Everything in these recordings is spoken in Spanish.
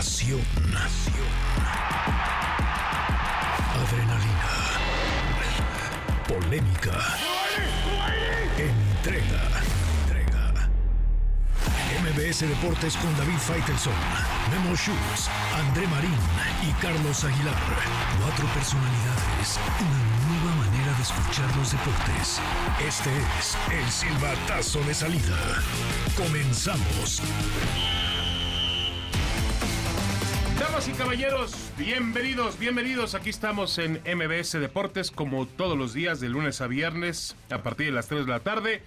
Pasión. Adrenalina. Polémica. Entrega. Entrega. MBS Deportes con David Faitelson, Memo Schutz, André Marín y Carlos Aguilar. Cuatro personalidades. Una nueva manera de escuchar los deportes. Este es el silbatazo de salida. Comenzamos. Damas y caballeros, bienvenidos, bienvenidos. Aquí estamos en MBS Deportes como todos los días de lunes a viernes a partir de las 3 de la tarde.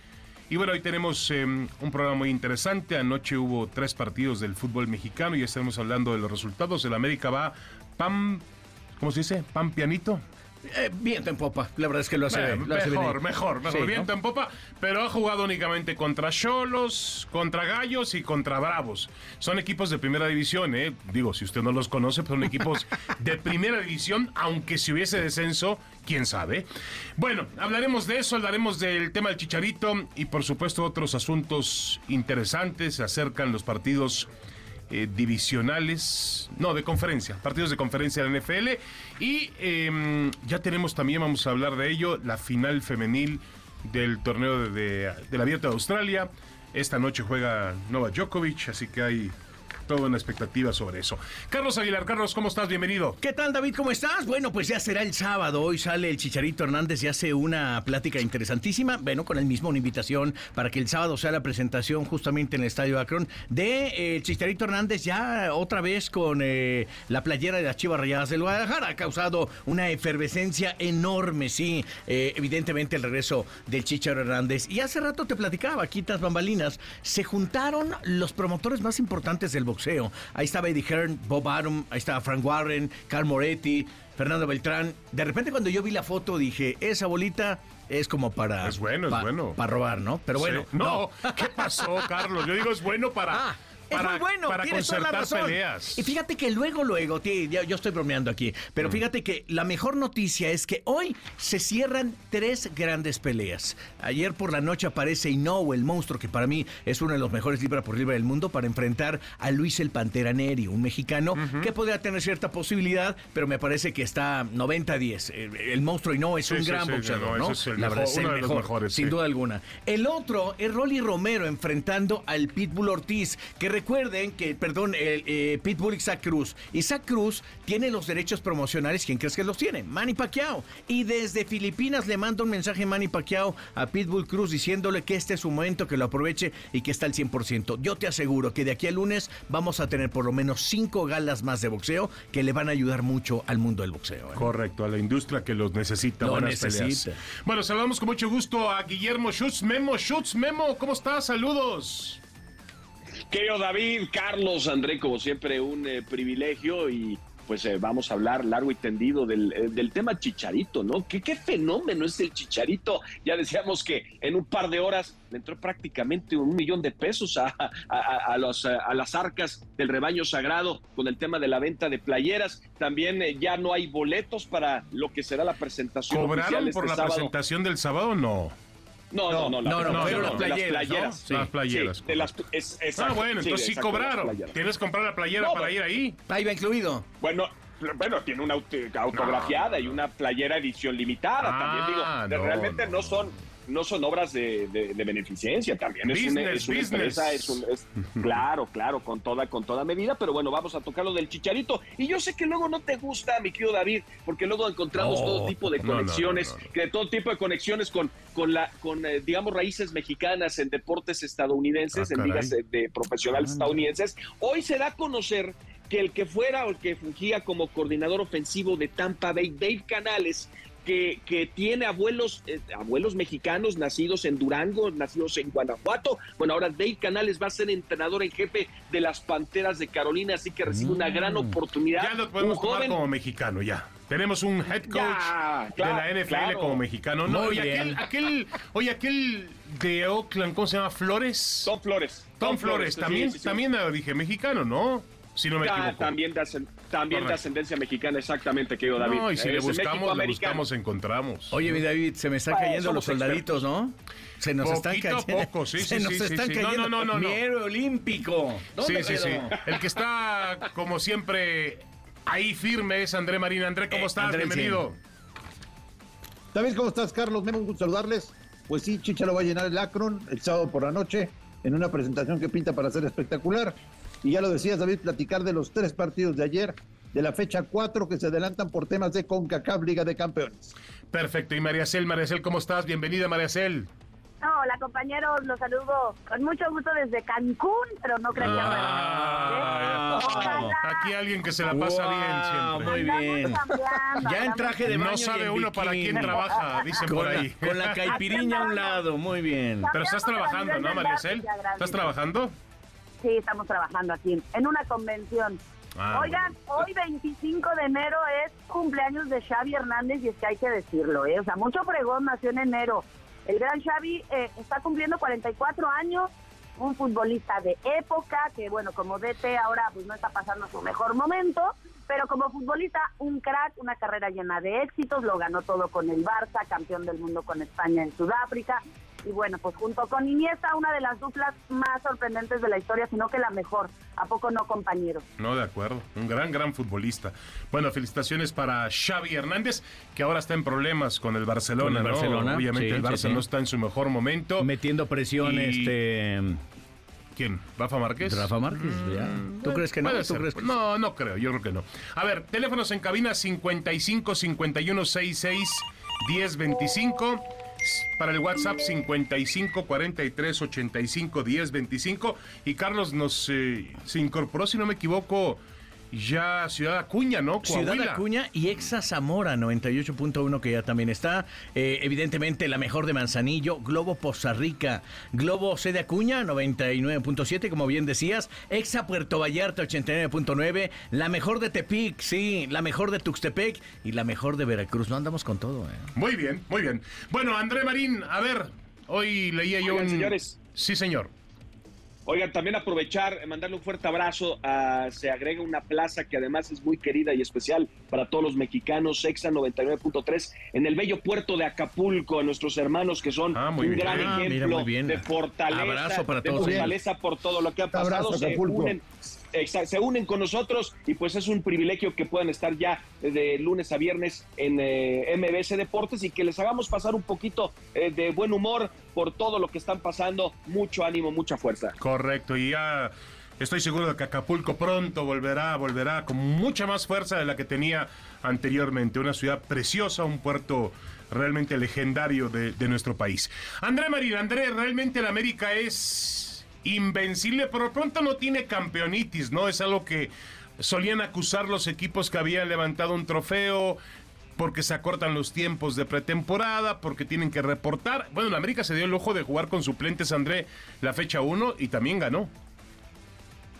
Y bueno, hoy tenemos eh, un programa muy interesante. Anoche hubo tres partidos del fútbol mexicano y estaremos hablando de los resultados. El América va pam, ¿cómo se dice? Pam pianito. Eh, viento en popa, la verdad es que lo hace, lo hace mejor, mejor, mejor. Sí, Viento ¿no? en popa, pero ha jugado únicamente contra Cholos, contra Gallos y contra Bravos. Son equipos de primera división, ¿eh? Digo, si usted no los conoce, pues son equipos de primera división, aunque si hubiese descenso, quién sabe. Bueno, hablaremos de eso, hablaremos del tema del chicharito y por supuesto otros asuntos interesantes. Se acercan los partidos eh, divisionales, no, de conferencia, partidos de conferencia de la NFL. Y eh, ya tenemos también, vamos a hablar de ello, la final femenil del torneo de, de, del Abierto de Australia. Esta noche juega Novak Djokovic, así que hay toda una expectativa sobre eso. Carlos Aguilar, Carlos, ¿cómo estás? Bienvenido. ¿Qué tal, David? ¿Cómo estás? Bueno, pues ya será el sábado. Hoy sale el Chicharito Hernández y hace una plática interesantísima. Bueno, con el mismo una invitación para que el sábado sea la presentación justamente en el Estadio Akron de eh, el Chicharito Hernández ya otra vez con eh, la playera de las Chivas Rayadas del Guadalajara. Ha causado una efervescencia enorme, sí. Eh, evidentemente el regreso del Chicharito Hernández. Y hace rato te platicaba, aquí tras bambalinas, se juntaron los promotores más importantes del boxeo. Ahí estaba Eddie Hearn, Bob Arum, ahí estaba Frank Warren, Carl Moretti, Fernando Beltrán. De repente cuando yo vi la foto dije, esa bolita es como para... Es bueno, es bueno. Para robar, ¿no? Pero bueno, Sí. no, ¿qué pasó, Carlos? Yo digo, es bueno para, Ah, para, muy bueno, para tienes toda la razón. peleas. Y fíjate que luego, luego, tí, yo estoy bromeando aquí, Mm. pero fíjate que la mejor noticia es que hoy se cierran tres grandes peleas. Ayer por la noche aparece Inoue, el monstruo, que para mí es uno de los mejores libra por libra del mundo, para enfrentar a Luis el Pantera Neri, un mexicano que podría tener cierta posibilidad, pero me parece que está 90-10. El, el monstruo Inoue es Sí, un sí, gran sí, boxeador, no, la mejor- verdad es el uno de los mejor, mejores, sin duda alguna. El otro es Rolly Romero enfrentando al Pitbull Ortiz, que recuerden que, perdón, el eh, Pitbull Isaac Cruz. Isaac Cruz tiene los derechos promocionales, ¿quién crees que los tiene? Manny Pacquiao. Y desde Filipinas le manda un mensaje Manny Pacquiao a Pitbull Cruz diciéndole que este es su momento, que lo aproveche y que está al 100%. Yo te aseguro que de aquí al lunes vamos a tener por lo menos cinco galas más de boxeo que le van a ayudar mucho al mundo del boxeo. ¿eh? Correcto, a la industria que los necesita. Lo necesita. peleas. Bueno, saludamos con mucho gusto a Guillermo Schutz. Memo Schutz, Memo, ¿cómo estás? Saludos. Querido David, Carlos, André, como siempre, un eh, privilegio y pues eh, vamos a hablar largo y tendido del, eh, del tema Chicharito, ¿no? ¿Qué, ¿Qué fenómeno es el Chicharito? Ya decíamos que en un par de horas le entró prácticamente un millón de pesos a, a- los, a las arcas del rebaño sagrado con el tema de la venta de playeras. También eh, ya no hay boletos para lo que será la presentación oficial ¿Cobraron este por la sábado. presentación del sábado o no? No, no, no, No, no, de las playeras, ¿no? playeras. Sí. Las playeras. Sí, de las- es- exacto. ah, bueno, entonces sí, cobraron. Tienes que comprar la playera No, para pero- ir ahí. Ahí va incluido. Bueno, bueno, tiene una auto- autografiada y una playera edición limitada. Ah, también digo, de- no, realmente no. son no son obras de, de- de beneficencia, también es una, Business, es una business. empresa, es un, es- claro, claro, con toda, con toda medida, pero bueno, vamos a tocar lo del chicharito. Y yo sé que luego no te gusta, mi querido David, porque luego encontramos No, todo tipo de no, no, no, conexiones, no, no. que todo tipo de conexiones con, con la, con eh, digamos, raíces mexicanas en deportes estadounidenses, Ah, en ligas de profesionales estadounidenses. Hoy se da a conocer que el que fuera o el que fungía como coordinador ofensivo de Tampa Bay, Dave Canales, que, que tiene abuelos, eh, abuelos mexicanos nacidos en Durango, nacidos en Guanajuato. Bueno, ahora Dave Canales va a ser entrenador en jefe de las Panteras de Carolina, así que recibe una gran oportunidad. Mm. Ya lo podemos Un tomar joven- como mexicano, ya. Tenemos un head coach Ya, claro, de la NFL claro. como mexicano. No, Muy y aquel, aquel, oye, aquel de Oakland, ¿cómo se llama? Flores. Tom Flores. Tom Flores, también, sí, sí. también ah, dije mexicano, ¿no? si no me Ah, equivoco. también de, también de ascendencia mexicana, exactamente, querido David. No, y si le buscamos, le buscamos, encontramos. Oye, mi David, se me están cayendo los soldaditos, ¿no? Se nos están Poquito cayendo. poco, sí, se sí, nos sí, están sí, sí. No, cayendo. no, no, no, Mi no. héroe olímpico. Sí, ¿Dónde sí, sí. El que está, como siempre, ahí firme es André Marín. André, ¿cómo Eh, estás? André, Bienvenido. David, ¿cómo estás, Carlos? Me un gusto saludarles. Pues sí, Chicha lo va a llenar el Akron el sábado por la noche en una presentación que pinta para ser espectacular. Y ya lo decías, David, platicar de los tres partidos de ayer, de la fecha 4 que se adelantan por temas de CONCACAF Liga de Campeones. Perfecto. Y María Cel, María Cel, ¿cómo estás? Bienvenida, María Cel. Hola compañeros, los saludo con mucho gusto desde Cancún, pero no creo que Ah, Ojalá. Aquí alguien que se la pasa Wow, bien siempre. muy bien. Ya en traje de baño No y sabe en uno para quién trabaja, dicen por Con la, ahí. con la caipiriña a un lado, muy bien. Pero estás trabajando, ¿no, del María bar, Cel? ya, gracias. ¿Estás trabajando? Sí, estamos trabajando aquí en una convención. Ah, Oigan, hoy 25 de enero es cumpleaños de Xavi Hernández y es que hay que decirlo, ¿eh? O sea, mucho pregón nació en enero. El gran Xavi eh, está cumpliendo 44 años, un futbolista de época que, bueno, como DT ahora pues no está pasando su mejor momento, pero como futbolista un crack, una carrera llena de éxitos, lo ganó todo con el Barça, campeón del mundo con España en Sudáfrica. Y bueno, pues junto con Iniesta, una de las duplas más sorprendentes de la historia, sino que la mejor. ¿A poco no, compañeros? No, de acuerdo. Un gran, gran futbolista. Bueno, felicitaciones para Xavi Hernández, que ahora está en problemas con el Barcelona, Con el ¿no? Barcelona, Obviamente sí, el sí, Barça sí. no está en su mejor momento. Metiendo presión, Y- este. ¿Quién? ¿Rafa Márquez? Rafa Márquez, ya. ¿Tú crees que no? puede ¿Tú ser. crees que- No, no creo, yo creo que no. A ver, teléfonos en cabina 55 51 66 10 25. Para el WhatsApp 55 43 85 10 25. Y Carlos nos eh, se incorporó, si no me equivoco, ya Ciudad Acuña, ¿no? Ciudad. Acuña y Exa Zamora 98.1 que ya también está. Eh, evidentemente la mejor de Manzanillo, Globo Poza Rica, Globo C de Acuña 99.7 como bien decías, Exa Puerto Vallarta 89.9, la mejor de Tepic, sí, la mejor de Tuxtepec y la mejor de Veracruz. No andamos con todo, ¿eh? Muy bien, muy bien. Bueno, André Marín, a ver, hoy leía yo Oigan, un... señores. Sí, señor. Oigan, también aprovechar, eh, mandarle un fuerte abrazo. A, se agrega una plaza que además es muy querida y especial para todos los mexicanos, Exa 99.3, en el bello puerto de Acapulco, a nuestros hermanos que son Ah, muy un bien. gran Ah, mira, ejemplo muy bien. de fortaleza, Abrazo para de todos ellos. fortaleza por todo lo que ha pasado. Abrazo, se, Acapulco. unen, se unen con nosotros y pues es un privilegio que puedan estar ya de lunes a viernes en eh, MBS Deportes y que les hagamos pasar un poquito eh, de buen humor por todo lo que están pasando. Mucho ánimo, mucha fuerza. Correcto, y ya estoy seguro de que Acapulco pronto volverá, volverá con mucha más fuerza de la que tenía anteriormente. Una ciudad preciosa, un puerto realmente legendario de, nuestro país. André Marín, André, realmente el América es invencible, pero pronto no tiene campeonitis, ¿no? Es algo que solían acusar los equipos que habían levantado un trofeo, porque se acortan los tiempos de pretemporada, porque tienen que reportar. Bueno, la América se dio el lujo de jugar con suplentes, André, la fecha 1 y también ganó.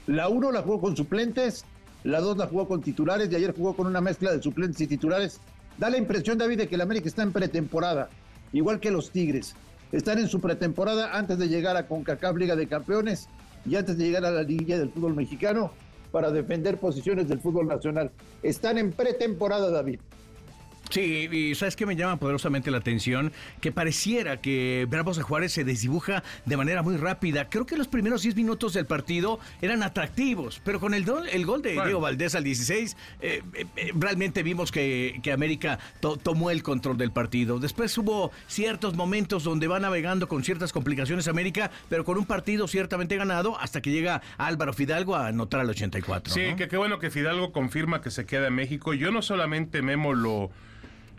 La 1 la jugó con suplentes, la 2 la jugó con titulares y ayer jugó con una mezcla de suplentes y titulares. Da la impresión, David, de que el América está en pretemporada, igual que los Tigres. Están en su pretemporada antes de llegar a CONCACAF Liga de Campeones y antes de llegar a la liguilla del fútbol mexicano para defender posiciones del fútbol nacional. Están en pretemporada, David. Sí, y ¿sabes qué me llama poderosamente la atención? Que pareciera que Bravos de Juárez se desdibuja de manera muy rápida. Creo que los primeros 10 minutos del partido eran atractivos, pero con el, do- el gol de. Diego Valdés al 16, eh, eh, eh, realmente vimos que, que América to- tomó el control del partido. Después hubo ciertos momentos donde va navegando con ciertas complicaciones América, pero con un partido ciertamente ganado hasta que llega Álvaro Fidalgo a anotar al 84. Sí, ¿no? que qué bueno que Fidalgo confirma que se queda en México. Yo no solamente Memo lo,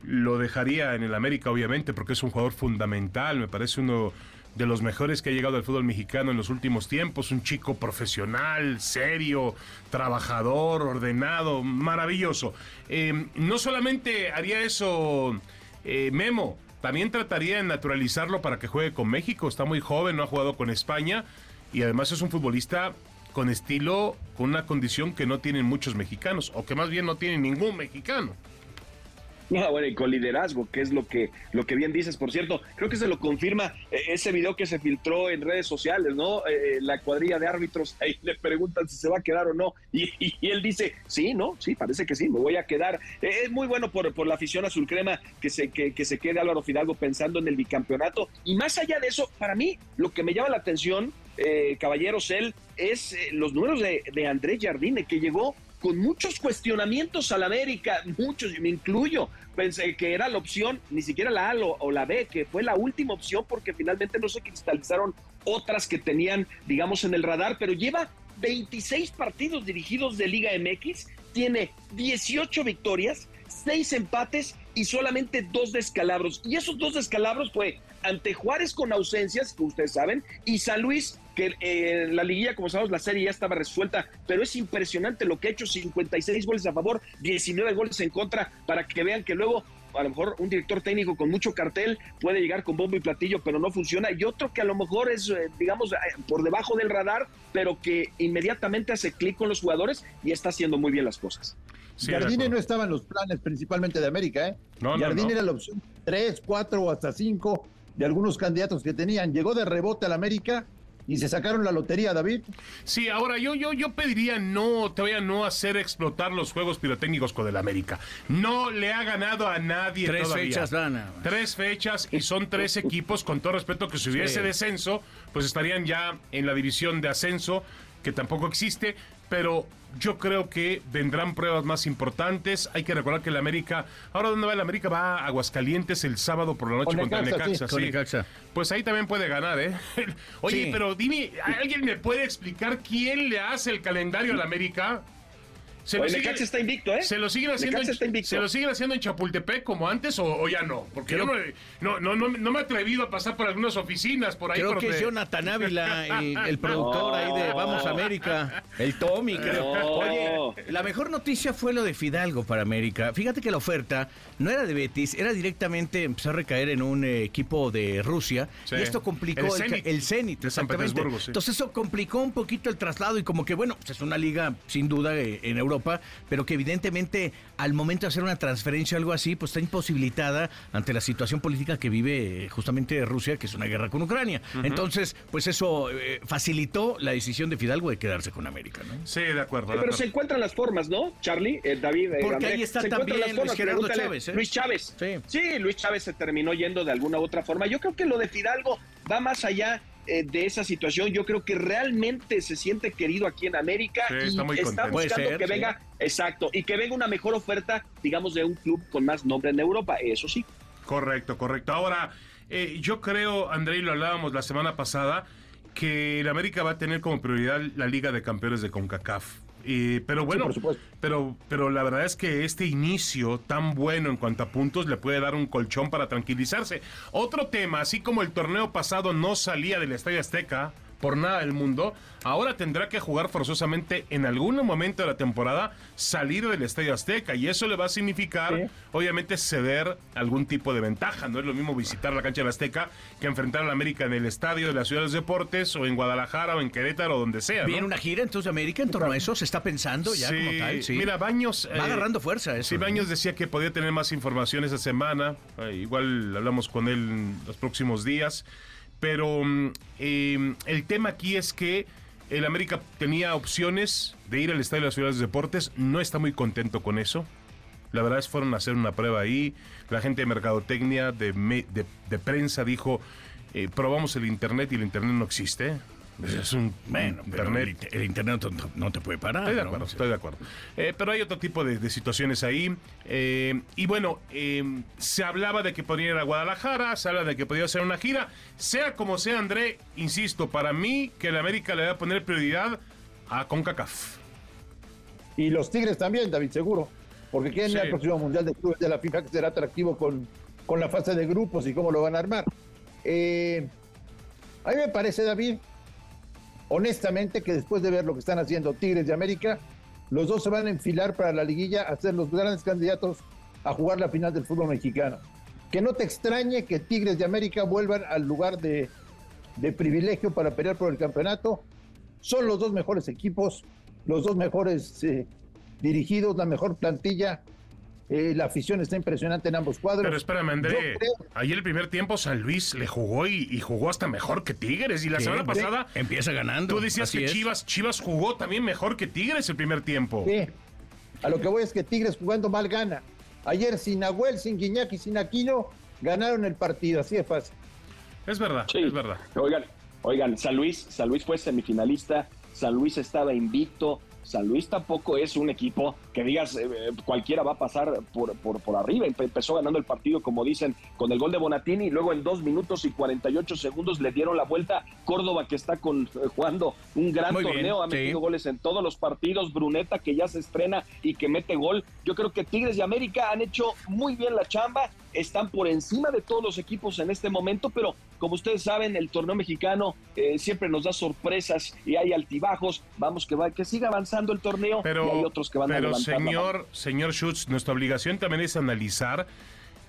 lo dejaría en el América, obviamente, porque es un jugador fundamental, me parece uno de los mejores que ha llegado al fútbol mexicano en los últimos tiempos, un chico profesional, serio, trabajador, ordenado, maravilloso. Eh, no solamente haría eso eh, Memo, también trataría de naturalizarlo para que juegue con México, está muy joven, no ha jugado con España y además es un futbolista con estilo, con una condición que no tienen muchos mexicanos, o que más bien no tiene ningún mexicano. No, bueno, y con liderazgo, que es lo que, lo que bien dices. Por cierto, creo que se lo confirma eh, ese video que se filtró en redes sociales, ¿no? Eh, la cuadrilla de árbitros, ahí le preguntan si se va a quedar o no. Y, él dice, sí, ¿no? Sí, parece que sí, me voy a quedar. Eh, es muy bueno por, por la afición azul crema que se, que, que, se quede Álvaro Fidalgo pensando en el bicampeonato. Y más allá de eso, para mí, lo que me llama la atención, caballeros, él, es los números de, de Andrés Jardine, que llegó con muchos cuestionamientos al América, muchos, me incluyo. Pensé que era la opción, ni siquiera la A o, la B, que fue la última opción porque finalmente no se cristalizaron otras que tenían, digamos, en el radar, pero lleva 26 partidos dirigidos de Liga MX, tiene 18 victorias, 6 empates y solamente dos descalabros. Y esos dos descalabros fue ante Juárez con ausencias, que ustedes saben, y San Luis que en eh, la liguilla, como sabemos, la serie ya estaba resuelta, pero es impresionante lo que ha hecho, 56 goles a favor, 19 goles en contra, para que vean que luego a lo mejor un director técnico con mucho cartel puede llegar con bombo y platillo, pero no funciona. Y otro que a lo mejor es, eh, digamos, eh, por debajo del radar, pero que inmediatamente hace clic con los jugadores y está haciendo muy bien las cosas. Jardine no estaba en los planes principalmente de América, ¿eh? No, Jardine era la opción 3, 4 o hasta 5 de algunos candidatos que tenían. Llegó de rebote al América y se sacaron la lotería, David. Sí, ahora yo, yo, yo pediría no, todavía no hacer explotar los juegos pirotécnicos con el América. No le ha ganado a nadie Tres fechas. Tres fechas y son tres equipos, con todo respeto, que si hubiese descenso, pues estarían ya en la división de ascenso, que tampoco existe pero yo creo que vendrán pruebas más importantes. Hay que recordar que el América, ahora dónde va el América, va a Aguascalientes el sábado por la noche contra el Necaxa. Pues ahí también puede ganar, ¿eh? Oye, pero dime, ¿alguien me puede explicar quién le hace el calendario al América? Se lo, está invicto, ¿eh? ¿Se lo siguen haciendo, en, ¿se lo siguen haciendo en Chapultepec como antes o, ya no? Porque yo no, no, no, no, me he atrevido a pasar por algunas oficinas por ahí. Creo que es Jonathan Ávila, el, productor ahí de Vamos América, el Tommy, creo. Oye, la mejor noticia fue lo de Fidalgo para América. Fíjate que la oferta no era de Betis, era directamente empezar a recaer en un eh, equipo de Rusia. Y esto complicó el Zenit, el, San Petersburgo. Entonces eso complicó un poquito el traslado y como que bueno, pues es una liga sin duda eh, en Europa pero que evidentemente al momento de hacer una transferencia o algo así, pues está imposibilitada ante la situación política que vive justamente Rusia, que es una guerra con Ucrania. Entonces, pues eso eh, facilitó la decisión de Fidalgo de quedarse con América, ¿no? Sí, de acuerdo. pero se encuentran las formas, ¿no, Charlie, eh, David? Eh, Porque ahí está también Luis Gerardo Chávez. Luis Chávez. Sí. sí, Luis Chávez se terminó yendo de alguna u otra forma. Yo creo que lo de Fidalgo va más allá eh, de esa situación. Yo creo que realmente se siente querido aquí en América y está, buscando que venga, exacto, y que venga una mejor oferta, digamos, de un club con más nombre en Europa, eso sí. Correcto, correcto. Ahora, eh, yo creo, André, y lo hablábamos la semana pasada, que el América va a tener como prioridad la Liga de Campeones de CONCACAF pero bueno, pero, pero la verdad es que este inicio tan bueno en cuanto a puntos le puede dar un colchón para tranquilizarse. Otro tema, así como el torneo pasado no salía del Estadio Azteca, por nada del mundo, ahora tendrá que jugar forzosamente en algún momento de la temporada salir del Estadio Azteca y eso le va a significar obviamente ceder algún tipo de ventaja, no es lo mismo visitar la cancha de Azteca que enfrentar a la América en el estadio de la Ciudad de los Deportes o en Guadalajara o en Querétaro o donde sea. Viene una gira entonces América en torno a eso, se está pensando ya como tal, Mira, Baños va eh, agarrando fuerza eso. Sí, Baños decía que podía tener más información esa semana, eh, igual hablamos con él en los próximos días. Pero em, el tema aquí es que el América tenía opciones de ir al Estadio de las Ciudades de Deportes, no está muy contento con eso. La verdad es fueron a hacer una prueba ahí. La gente de mercadotecnia, de, de, prensa dijo, eh, probamos el Internet y el Internet no existe. Es un bueno, internet. El, internet no, te puede parar. Estoy de acuerdo, estoy de acuerdo. Eh, pero hay otro tipo de, situaciones ahí. Eh, y bueno, eh, se hablaba de que podría ir a Guadalajara, se habla de que podría hacer una gira. Sea como sea, André, insisto, para mí que el América le va a poner prioridad a CONCACAF. Y los Tigres también, David, seguro. Porque quieren el próximo Mundial de Clubes de la FIFA que será atractivo con, con la fase de grupos y cómo lo van a armar. a mí me parece, David, honestamente que después de ver lo que están haciendo Tigres de América, los dos se van a enfilar para la liguilla a ser los grandes candidatos a jugar la final del fútbol mexicano. Que no te extrañe que Tigres de América vuelvan al lugar de, privilegio para pelear por el campeonato. Son los dos mejores equipos, los dos mejores eh, dirigidos, la mejor plantilla. Eh, la afición está impresionante en ambos cuadros. Pero espérame, André. Ayer el primer tiempo San Luis le jugó y, jugó hasta mejor que Tigres. Y la semana pasada. Empieza ganando. Tú decías que Chivas, Chivas jugó también mejor que Tigres el primer tiempo. Sí. A lo que voy es que Tigres jugando mal gana. Ayer sin Nahuel, sin Guiñac y sin Aquino ganaron el partido. Así de fácil. Es verdad, es verdad. Oigan, oigan, San Luis, San Luis fue semifinalista. San Luis estaba invicto San Luis tampoco es un equipo que digas eh, eh, cualquiera va a pasar por, por, por, arriba. Empezó ganando el partido, como dicen, con el gol de Bonatini. Luego en dos minutos y 48 segundos le dieron la vuelta. Córdoba, que está con, eh, jugando un gran torneo, ha metido goles en todos los partidos. Bruneta, que ya se estrena y que mete gol. Yo creo que Tigres y América han hecho muy bien la chamba. Están por encima de todos los equipos en este momento, pero como ustedes saben, el torneo mexicano siempre nos da sorpresas y hay altibajos. Vamos que va, que siga avanzando el torneo pero, y hay otros que van pero a señor, señor Schutz, nuestra obligación también es analizar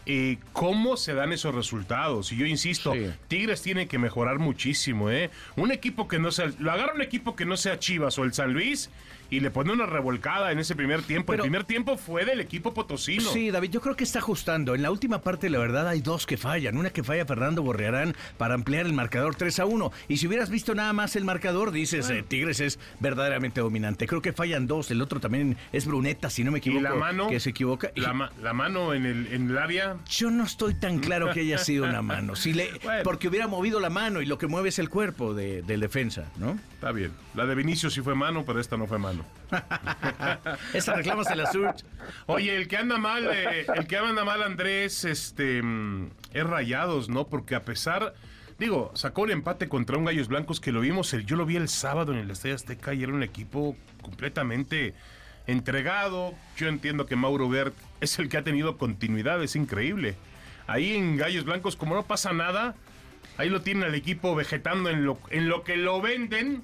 eh, cómo se dan esos resultados. Y yo insisto, Tigres tiene que mejorar muchísimo, ¿eh? Un equipo que no sea, lo agarra un equipo que no sea Chivas o el San Luis y le pone una revolcada en ese primer tiempo. el primer tiempo fue del equipo potosino. Sí, David, yo creo que está ajustando. En la última parte, la verdad, hay dos que fallan. Una que falla Fernando Borrearán para ampliar el marcador 3 a 1. Y si hubieras visto nada más el marcador, dices, eh, Tigres es verdaderamente dominante. Creo que fallan dos. El otro también es Bruneta, si no me equivoco. ¿Y la mano? Que se equivoca. La, la mano en el, en el área. Yo no estoy tan claro que haya sido una mano. Si le, Porque hubiera movido la mano y lo que mueve es el cuerpo de, del defensa, ¿no? Está bien. La de Vinicio sí fue mano, pero esta no fue mano. Esa reclama se la Oye, el que anda mal, eh, el que anda mal, Andrés, este, mm, es Rayados, ¿no? Porque a pesar, digo, sacó un empate contra un Gallos Blancos que lo vimos, el, yo lo vi el sábado en el Estadio Azteca y era un equipo completamente entregado. Yo entiendo que Mauro Gert es el que ha tenido continuidad, es increíble. Ahí en Gallos Blancos, como no pasa nada, ahí lo tiene el equipo vegetando en lo, en lo que lo venden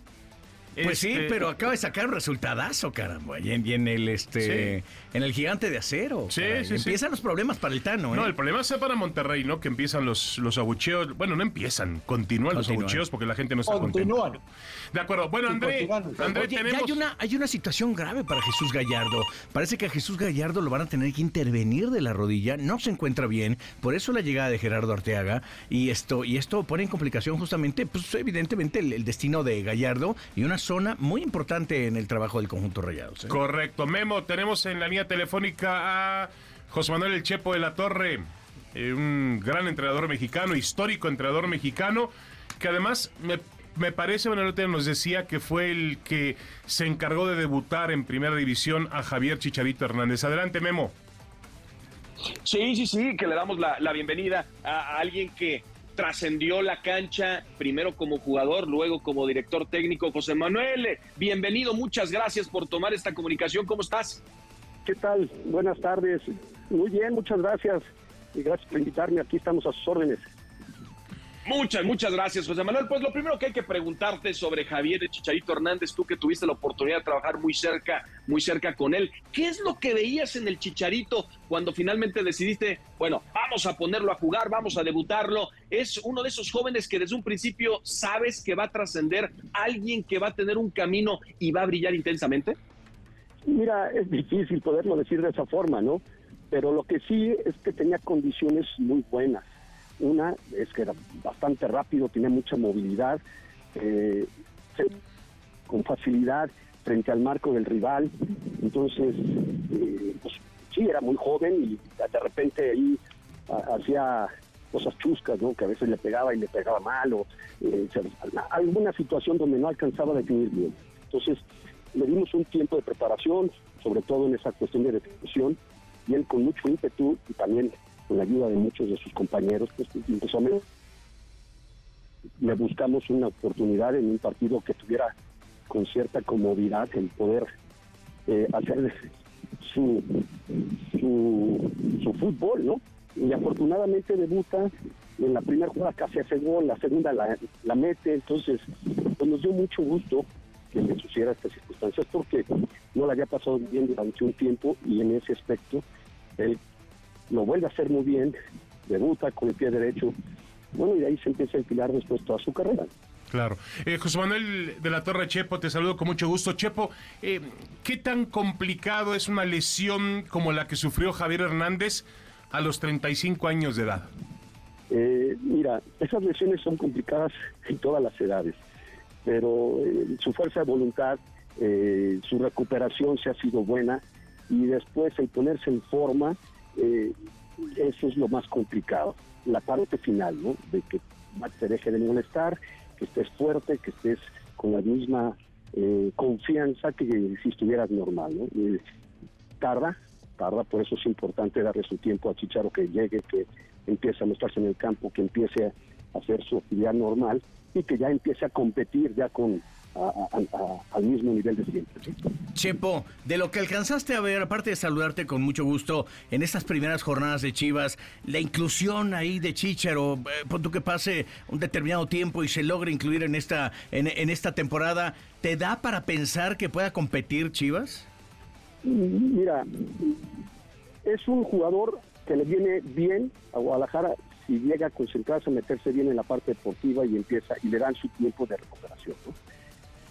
pues sí, este, pero acaba de sacar un resultadazo, caramba. Y en, el este en el gigante de acero. Sí, sí, Empiezan los problemas para el Tano, ¿eh? No, el problema es para Monterrey, ¿no? Que empiezan los, los abucheos. Bueno, no empiezan, continúan, los abucheos porque la gente no está continúan. De acuerdo. Bueno, André, André tenemos... hay una, hay una situación grave para Jesús Gallardo. Parece que a Jesús Gallardo lo van a tener que intervenir de la rodilla. No se encuentra bien. Por eso la llegada de Gerardo Arteaga. Y esto, y esto pone en complicación justamente, pues evidentemente, el, el destino de Gallardo y una zona muy importante en el trabajo del conjunto Rayados. ¿eh? Correcto. Memo, tenemos en la línea telefónica a José Manuel El Chepo de la Torre, eh, un gran entrenador mexicano, histórico entrenador mexicano, que además me, parece, bueno, nos decía que fue el que se encargó de debutar en primera división a Javier Chicharito Hernández. Adelante, Memo. Sí, sí, sí, que le damos la, bienvenida a alguien que trascendió la cancha, primero como jugador, luego como director técnico. José Manuel, bienvenido, muchas gracias por tomar esta comunicación. ¿Cómo estás? ¿Qué tal? Buenas tardes. Muy bien, muchas gracias. Y gracias por invitarme. Aquí estamos a sus órdenes. Muchas, muchas gracias, José Manuel. Pues lo primero que hay que preguntarte sobre Javier Chicharito Hernández, tú que tuviste la oportunidad de trabajar muy cerca, muy cerca con él, ¿qué es lo que veías en el Chicharito cuando finalmente decidiste, bueno, vamos a ponerlo a jugar, vamos a debutarlo? Es uno de esos jóvenes que desde un principio sabes que va a trascender, alguien que va a tener un camino y va a brillar intensamente. Mira, es difícil poderlo decir de esa forma, ¿no? Pero lo que sí es que tenía condiciones muy buenas una es que era bastante rápido, tenía mucha movilidad, eh, con facilidad frente al marco del rival. Entonces, eh, pues, sí, era muy joven y de repente ahí hacía cosas chuscas, ¿no? Que a veces le pegaba y le pegaba mal o eh, alguna situación donde no alcanzaba a definir bien. Entonces, le dimos un tiempo de preparación, sobre todo en esa cuestión de definición, y él con mucho ímpetu y también con la ayuda de muchos de sus compañeros, pues empezó a le buscamos una oportunidad en un partido que tuviera con cierta comodidad el poder eh, hacer su, su, fútbol, ¿no? Y afortunadamente debuta en la primera jugada casi hace gol, la segunda la, mete, entonces pues nos dio mucho gusto que le sucediera estas circunstancias porque no la había pasado bien durante un tiempo y en ese aspecto él lo vuelve a hacer muy bien, debuta con el pie derecho, bueno, y de ahí se empieza a enfilar después toda su carrera. Claro. Eh, José Manuel de la Torre Chepo, te saludo con mucho gusto. Chepo, eh, ¿qué tan complicado es una lesión como la que sufrió Javier Hernández a los 35 años de edad? Eh, mira, esas lesiones son complicadas en todas las edades, pero su fuerza de voluntad, su recuperación se ha sido buena y después el ponerse en forma, eso es lo más complicado, la parte final, ¿no? De que se deje de molestar que estés fuerte, que estés con la misma eh, confianza que si estuvieras normal. ¿no? Eh, tarda, tarda, por eso es importante darle su tiempo a Chicharo que llegue, que empiece a mostrarse en el campo, que empiece a hacer su actividad normal y que ya empiece a competir ya con al mismo nivel de siempre. Chepo, de lo que alcanzaste a ver, aparte de saludarte con mucho gusto en estas primeras jornadas de Chivas, la inclusión ahí de Chicharo, eh, por tú que pase un determinado tiempo y se logre incluir en esta, en, esta temporada, ¿te da para pensar que pueda competir Chivas? Mira, es un jugador que le viene bien a Guadalajara si llega a concentrarse, a meterse bien en la parte deportiva y empieza y le dan su tiempo de recuperación. ¿no?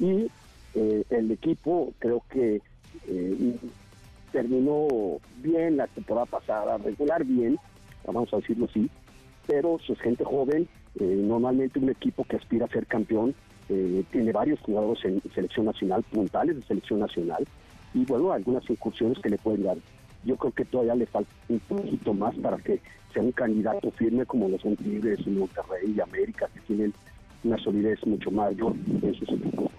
Y eh, el equipo creo que eh, terminó bien la temporada pasada, regular bien, vamos a decirlo así, pero es gente joven, eh, normalmente un equipo que aspira a ser campeón tiene varios jugadores en selección nacional, puntales de selección nacional, y bueno, algunas incursiones que le pueden dar. Yo creo que todavía le falta un poquito más para que sea un candidato firme como los son Tigres, Monterrey y América, que tienen una solidez mucho mayor en sus equipos.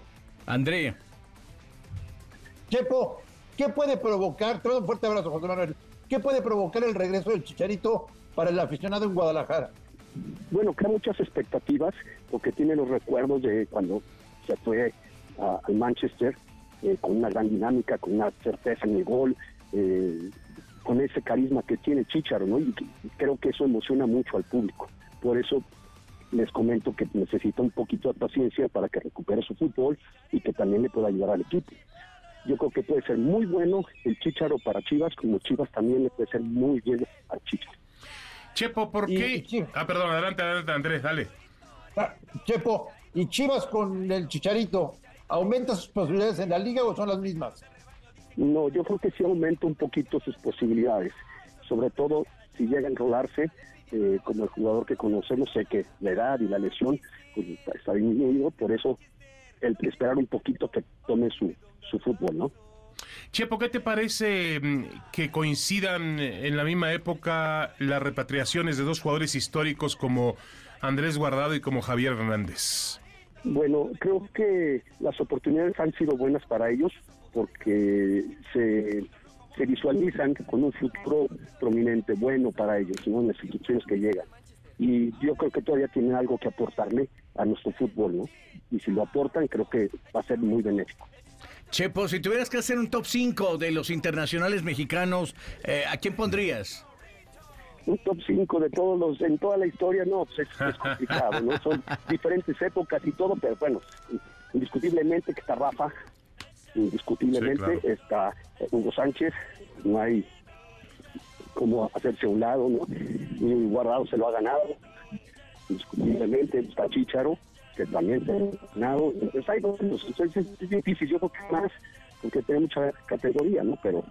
Andrea. Chepo, ¿qué puede provocar? Te un fuerte abrazo, José Manuel. ¿Qué puede provocar el regreso del Chicharito para el aficionado en Guadalajara? Bueno, crea muchas expectativas porque tiene los recuerdos de cuando se fue al Manchester eh, con una gran dinámica, con una certeza en el gol, eh, con ese carisma que tiene Chicharo, ¿no? Y creo que eso emociona mucho al público. Por eso les comento que necesita un poquito de paciencia para que recupere su fútbol y que también le pueda ayudar al equipo. Yo creo que puede ser muy bueno el Chicharo para Chivas, como Chivas también le puede ser muy bien al Chicharo. Chepo, ¿por qué? ah, perdón, adelante, adelante, Andrés, dale. Ah, Chepo, ¿y Chivas con el Chicharito aumenta sus posibilidades en la liga o son las mismas? No, yo creo que sí aumenta un poquito sus posibilidades, sobre todo si llega a enrolarse eh, como el jugador que conocemos, sé que la edad y la lesión pues, está disminuido, por eso el esperar un poquito que tome su, su fútbol, ¿no? Chepo, ¿qué te parece mm, que coincidan en la misma época las repatriaciones de dos jugadores históricos como Andrés Guardado y como Javier Hernández? Bueno, creo que las oportunidades han sido buenas para ellos porque se se visualizan con un futuro prominente, bueno para ellos, ¿no? en las instituciones que llegan. Y yo creo que todavía tienen algo que aportarle a nuestro fútbol, ¿no? Y si lo aportan, creo que va a ser muy benéfico. Chepo, si tuvieras que hacer un top 5 de los internacionales mexicanos, eh, ¿a quién pondrías? Un top 5 de todos los, en toda la historia, no, pues es, complicado, ¿no? Son diferentes épocas y todo, pero bueno, indiscutiblemente que está Rafa, indiscutiblemente está Hugo Sánchez, no hay como hacerse a un lado, ¿no? Y Guardado se lo ha ganado, indiscutiblemente está Chicharo, que también se ha ganado, entonces hay dos, es, difícil, yo creo que más, porque tiene mucha categoría, ¿no? Pero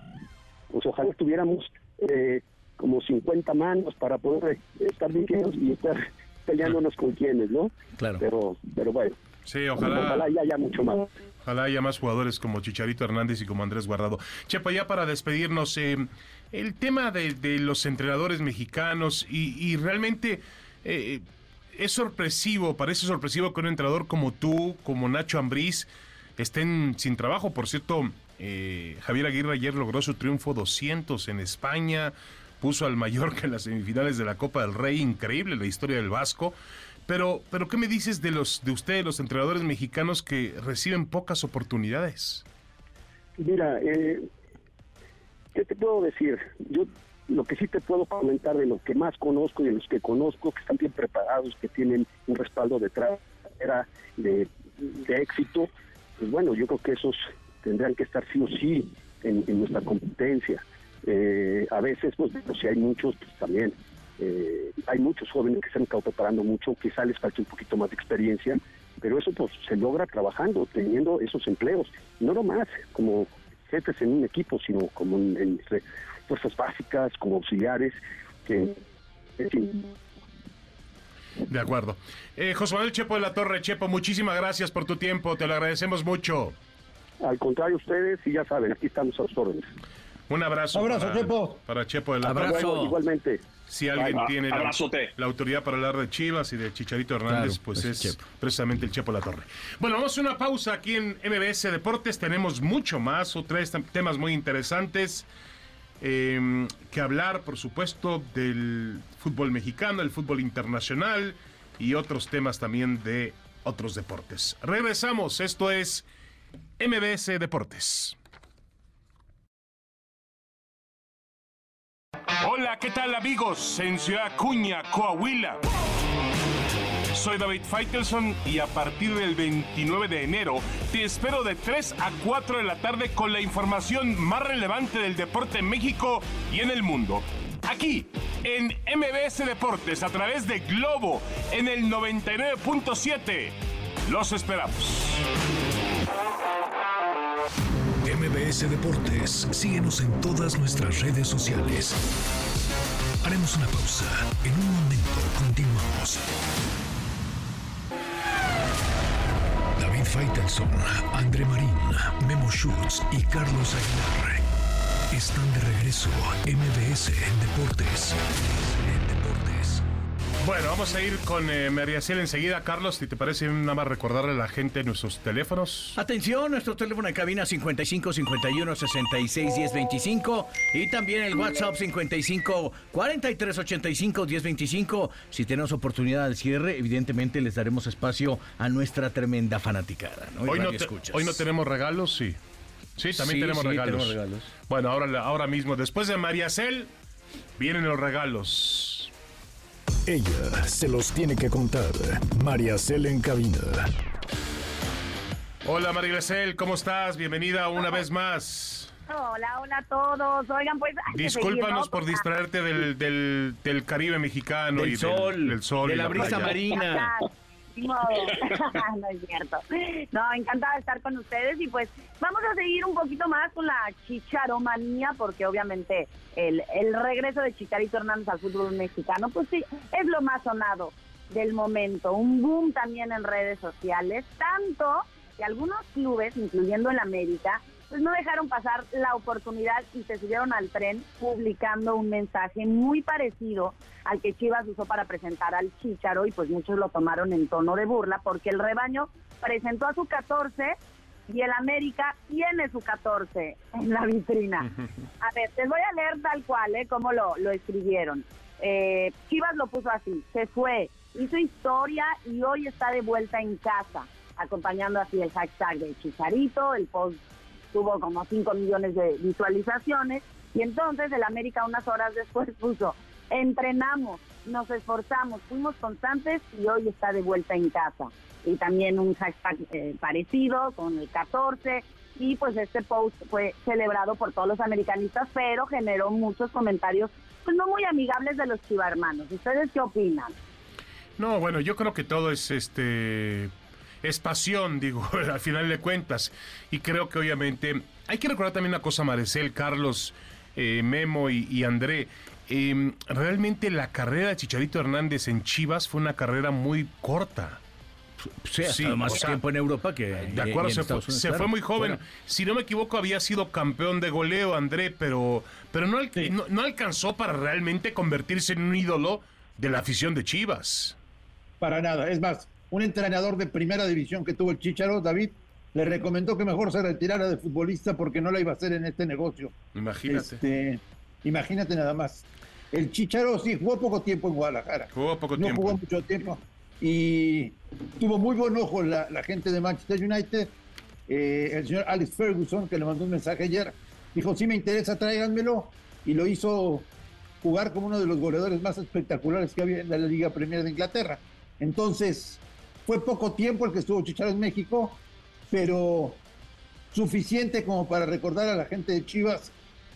pues ojalá tuviéramos eh, como 50 manos para poder estar bien y estar peleándonos con quienes, ¿no? Claro. Pero, pero bueno. Sí, ojalá. Ojalá haya mucho más. Ojalá haya más jugadores como Chicharito Hernández y como Andrés Guardado. Chepa, ya para despedirnos, eh, el tema de, los entrenadores mexicanos y, realmente eh, es sorpresivo, parece sorpresivo que un entrenador como tú, como Nacho Ambriz, estén sin trabajo. Por cierto, eh, Javier Aguirre ayer logró su triunfo 200 en España, puso al Mallorca en las semifinales de la Copa del Rey, increíble la historia del Vasco. Pero, pero ¿qué me dices de los de ustedes, los entrenadores mexicanos que reciben pocas oportunidades? Mira, eh, ¿qué te puedo decir? Yo lo que sí te puedo comentar de lo que más conozco y de los que conozco, que están bien preparados, que tienen un respaldo detrás era de, éxito, pues bueno, yo creo que esos tendrán que estar sí o sí en, nuestra competencia. Eh, a veces, pues, si hay muchos, pues también eh, hay muchos jóvenes que se han estado preparando mucho, quizá les falta un poquito más de experiencia pero eso pues se logra trabajando, teniendo esos empleos, no nomás como jefes en un equipo, sino como en, fuerzas básicas, como auxiliares, que De acuerdo. Eh, José Manuel Chepo de la Torre, Chepo, muchísimas gracias por tu tiempo, te lo agradecemos mucho. Al contrario, ustedes, y ya saben, aquí estamos a sus órdenes. Un abrazo. Abrazo, para, Chepo. Para Chepo de la Abrazo. Torre. igualmente. Si alguien tiene la, autoridad para hablar de Chivas y de Chicharito Hernández, Claro, pues pues es precisamente el Chepo La Torre. Bueno, vamos a una pausa aquí en MBS Deportes. Tenemos mucho más, o tres tem- temas muy interesantes eh, que hablar, por supuesto, del fútbol mexicano, el fútbol internacional y otros temas también de otros deportes. Regresamos, esto es MBS Deportes. Hola, ¿qué tal amigos? En Ciudad Acuña, Coahuila. Soy David Faitelson y a partir del 29 de enero te espero de 3 a 4 de la tarde con la información más relevante del deporte en México y en el mundo. Aquí, en MBS Deportes, a través de Globo, en el 99.7. Los esperamos. MBS Deportes, síguenos en todas nuestras redes sociales. Haremos una pausa. En un momento continuamos. David Faitelson, André Marín, Memo Schutz y Carlos Aguilar están de regreso. MBS en Deportes. En Deportes. Bueno, vamos a ir con eh, María Ciel enseguida. Carlos, si te parece nada más recordarle a la gente nuestros teléfonos. Atención, nuestro teléfono de cabina 55 51 66 10 25 y también el WhatsApp 55 43 85 10 25. Si tenemos oportunidad al cierre, evidentemente les daremos espacio a nuestra tremenda fanaticada. Hoy no, te- hoy no tenemos regalos, sí. Sí, también Sí, tenemos, sí, regalos. tenemos regalos. Bueno, ahora, ahora mismo, después de María Cel, vienen los regalos. Ella se los tiene que contar. María Cel en cabina. Hola María Cel, ¿cómo estás? Bienvenida una vez más. Hola, hola a todos. Oigan, pues. Discúlpanos ¿no? por distraerte del, del, del Caribe mexicano Del y sol, del, del sol de y la brisa playa. marina. no es cierto. No, encantada de estar con ustedes y pues vamos a seguir un poquito más con la chicharomanía porque obviamente el, el regreso de Chicharito Hernández al fútbol mexicano pues sí, es lo más sonado del momento. Un boom también en redes sociales, tanto que algunos clubes, incluyendo el América, pues no dejaron pasar la oportunidad y se subieron al tren publicando un mensaje muy parecido al que Chivas usó para presentar al Chícharo y pues muchos lo tomaron en tono de burla porque el rebaño presentó a su 14 y el América tiene su 14 en la vitrina. A ver, les voy a leer tal cual, ¿eh? Cómo lo, lo escribieron. Eh, Chivas lo puso así, se fue, hizo historia y hoy está de vuelta en casa, acompañando así el hashtag de Chicharito, el post tuvo como 5 millones de visualizaciones y entonces el América unas horas después puso, entrenamos, nos esforzamos, fuimos constantes y hoy está de vuelta en casa. Y también un hashtag eh, parecido con el 14 y pues este post fue celebrado por todos los americanistas, pero generó muchos comentarios pues no muy amigables de los chivarmanos. ¿Ustedes qué opinan? No, bueno, yo creo que todo es este es pasión, digo, al final de cuentas. Y creo que obviamente hay que recordar también una cosa, Maricel, Carlos, eh, Memo y, y André. Eh, realmente la carrera de Chicharito Hernández en Chivas fue una carrera muy corta. Sí, hasta Sí, más o sea, tiempo en Europa que De acuerdo, en se, fue, Unidos, se claro. fue muy joven. Si no me equivoco, había sido campeón de goleo, André, pero, pero no, al- no, no alcanzó para realmente convertirse en un ídolo de la afición de Chivas. Para nada. Es más, un entrenador de primera división que tuvo el Chicharo, David, le recomendó que mejor se retirara de futbolista porque no la iba a hacer en este negocio. Imagínate. Este, imagínate nada más. El Chicharo sí jugó poco tiempo en Guadalajara. Jugó poco no tiempo. jugó mucho tiempo. Y tuvo muy buen ojo la, la gente de Manchester United. Eh, el señor Alex Ferguson, que le mandó un mensaje ayer, dijo, sí me interesa, tráiganmelo. Y lo hizo jugar como uno de los goleadores más espectaculares que había en la Liga Premier de Inglaterra. Entonces, fue poco tiempo el que estuvo Chicharo en México, pero suficiente como para recordar a la gente de Chivas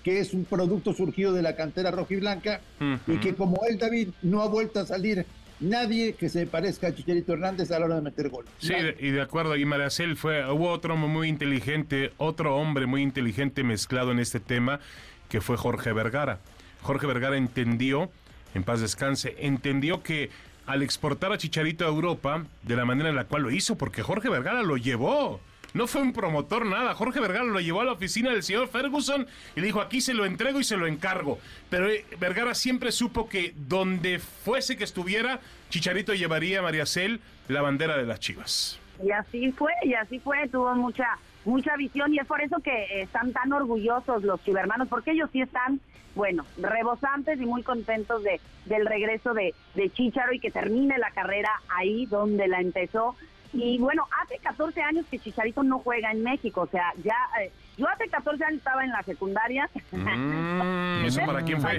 que es un producto surgido de la cantera rojiblanca y que como él, David, no ha vuelto a salir nadie que se parezca a Chicharito Hernández a la hora de meter gol. Sí, y de acuerdo, y Maracel fue, hubo otro muy inteligente, otro hombre muy inteligente mezclado en este tema, que fue Jorge Vergara. Jorge Vergara entendió, en paz descanse, entendió que al exportar a Chicharito a Europa, de la manera en la cual lo hizo, porque Jorge Vergara lo llevó. No fue un promotor nada. Jorge Vergara lo llevó a la oficina del señor Ferguson y le dijo, aquí se lo entrego y se lo encargo. Pero eh, Vergara siempre supo que donde fuese que estuviera, Chicharito llevaría a María Cel la bandera de las Chivas. Y así fue, y así fue, tuvo mucha mucha visión y es por eso que están tan orgullosos los chivermanos, porque ellos sí están, bueno, rebosantes y muy contentos de del regreso de, de Chicharo y que termine la carrera ahí donde la empezó y bueno, hace 14 años que Chicharito no juega en México, o sea, ya eh, yo hace 14 años estaba en la secundaria. Mm, ¿Eso para quién fue?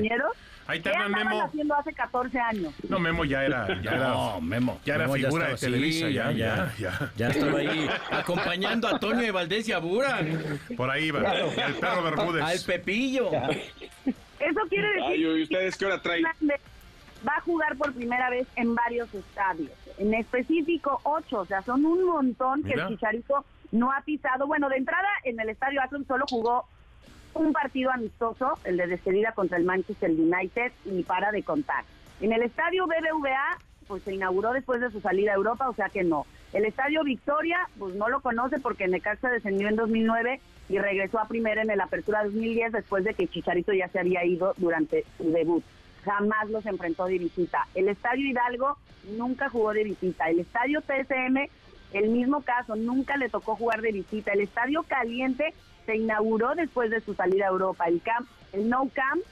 Ahí está ¿Qué Memo. haciendo hace 14 años? No, Memo ya era, ya era, no, Memo, ya era figura de Televisa, ya, ya, ya, ya, estaba ahí acompañando a Toño de Valdés y a Buran. Por ahí va, el perro Bermúdez. Al Pepillo. Eso quiere decir Ay, ¿y ustedes qué hora traen? va a jugar por primera vez en varios estadios, en específico ocho, o sea, son un montón que el Chicharito no ha pisado. Bueno, de entrada en el estadio Akron solo jugó un partido amistoso, el de despedida contra el Manchester United, y para de contar. En el estadio BBVA, pues se inauguró después de su salida a Europa, o sea que no. El estadio Victoria, pues no lo conoce porque Necaxa descendió en 2009 y regresó a primera en el Apertura 2010 después de que Chicharito ya se había ido durante su debut jamás los enfrentó de visita. El Estadio Hidalgo nunca jugó de visita. El Estadio TSM, el mismo caso, nunca le tocó jugar de visita. El Estadio Caliente se inauguró después de su salida a Europa. El camp, el No Camp,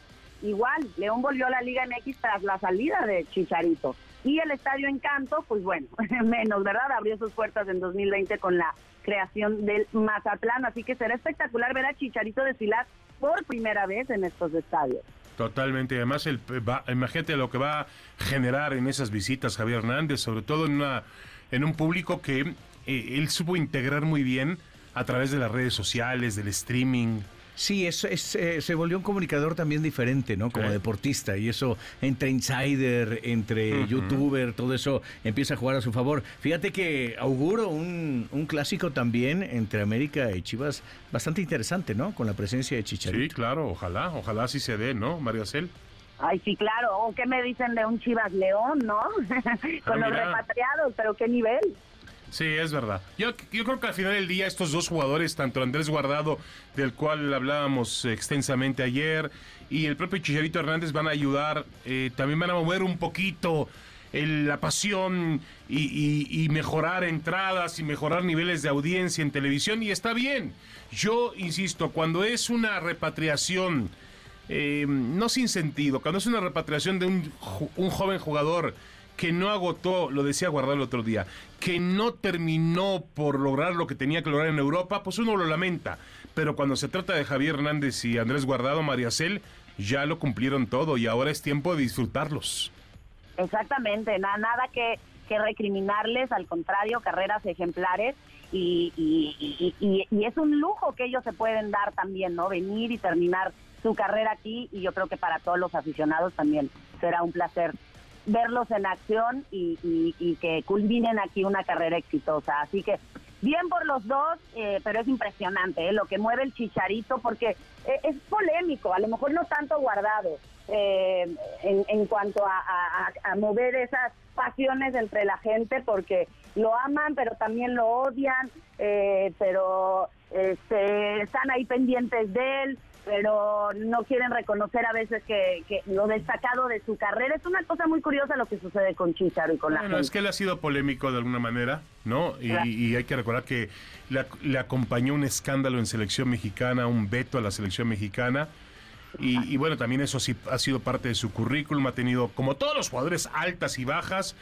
igual, León volvió a la Liga MX tras la salida de Chicharito. Y el Estadio Encanto, pues bueno, menos, ¿verdad? Abrió sus puertas en 2020 con la creación del Mazatlán, así que será espectacular ver a Chicharito desfilar por primera vez en estos estadios. Totalmente. Además, el, imagínate lo que va a generar en esas visitas Javier Hernández, sobre todo en, una, en un público que eh, él supo integrar muy bien a través de las redes sociales, del streaming, Sí, es, es eh, se volvió un comunicador también diferente, ¿no? Como deportista. Y eso entre insider, entre youtuber, todo eso empieza a jugar a su favor. Fíjate que auguro un, un, clásico también entre América y Chivas bastante interesante, ¿no? Con la presencia de Chicharito. Sí, claro, ojalá, ojalá sí se dé, ¿no, María Cel? Ay, sí, claro. ¿O qué me dicen de un Chivas León, no? Con los repatriados, pero qué nivel. Sí, es verdad. Yo, creo que al final del día estos dos jugadores, tanto Andrés Guardado, del cual hablábamos extensamente ayer, y el propio Chicharito Hernández van a ayudar, eh, también van a mover un poquito la pasión y, mejorar entradas y mejorar niveles de audiencia en televisión y está bien. Yo insisto, cuando es una repatriación, eh, no sin sentido, cuando es una repatriación de un, un joven jugador, que no agotó, lo decía Guardado el otro día, que no terminó por lograr lo que tenía que lograr en Europa, pues uno lo lamenta. Pero cuando se trata de Javier Hernández y Andrés Guardado, María Cel, ya lo cumplieron todo y ahora es tiempo de disfrutarlos. Exactamente, nada, nada que, que recriminarles, al contrario, carreras ejemplares. Y, y, y, y, es un lujo que ellos se pueden dar también, ¿no? Venir y terminar su carrera aquí y yo creo que para todos los aficionados también será un placer verlos en acción y, que culminen aquí una carrera exitosa. Así que bien por los dos, eh, pero es impresionante ¿eh? lo que mueve el chicharito porque eh, es polémico, a lo mejor no tanto guardado en, en, cuanto a, mover esas pasiones entre la gente porque lo aman, pero también lo odian, pero este, están ahí pendientes de él pero no quieren reconocer a veces que, lo destacado de su carrera. Es una cosa muy curiosa lo que sucede con Chicharo y con la bueno, es que él ha sido polémico de alguna manera, ¿no? Y, hay que recordar que le, acompañó un escándalo en selección mexicana, un veto a la selección mexicana. Y, bueno, también eso sí ha sido parte de su currículum, ha tenido, como todos los jugadores, altas y bajas.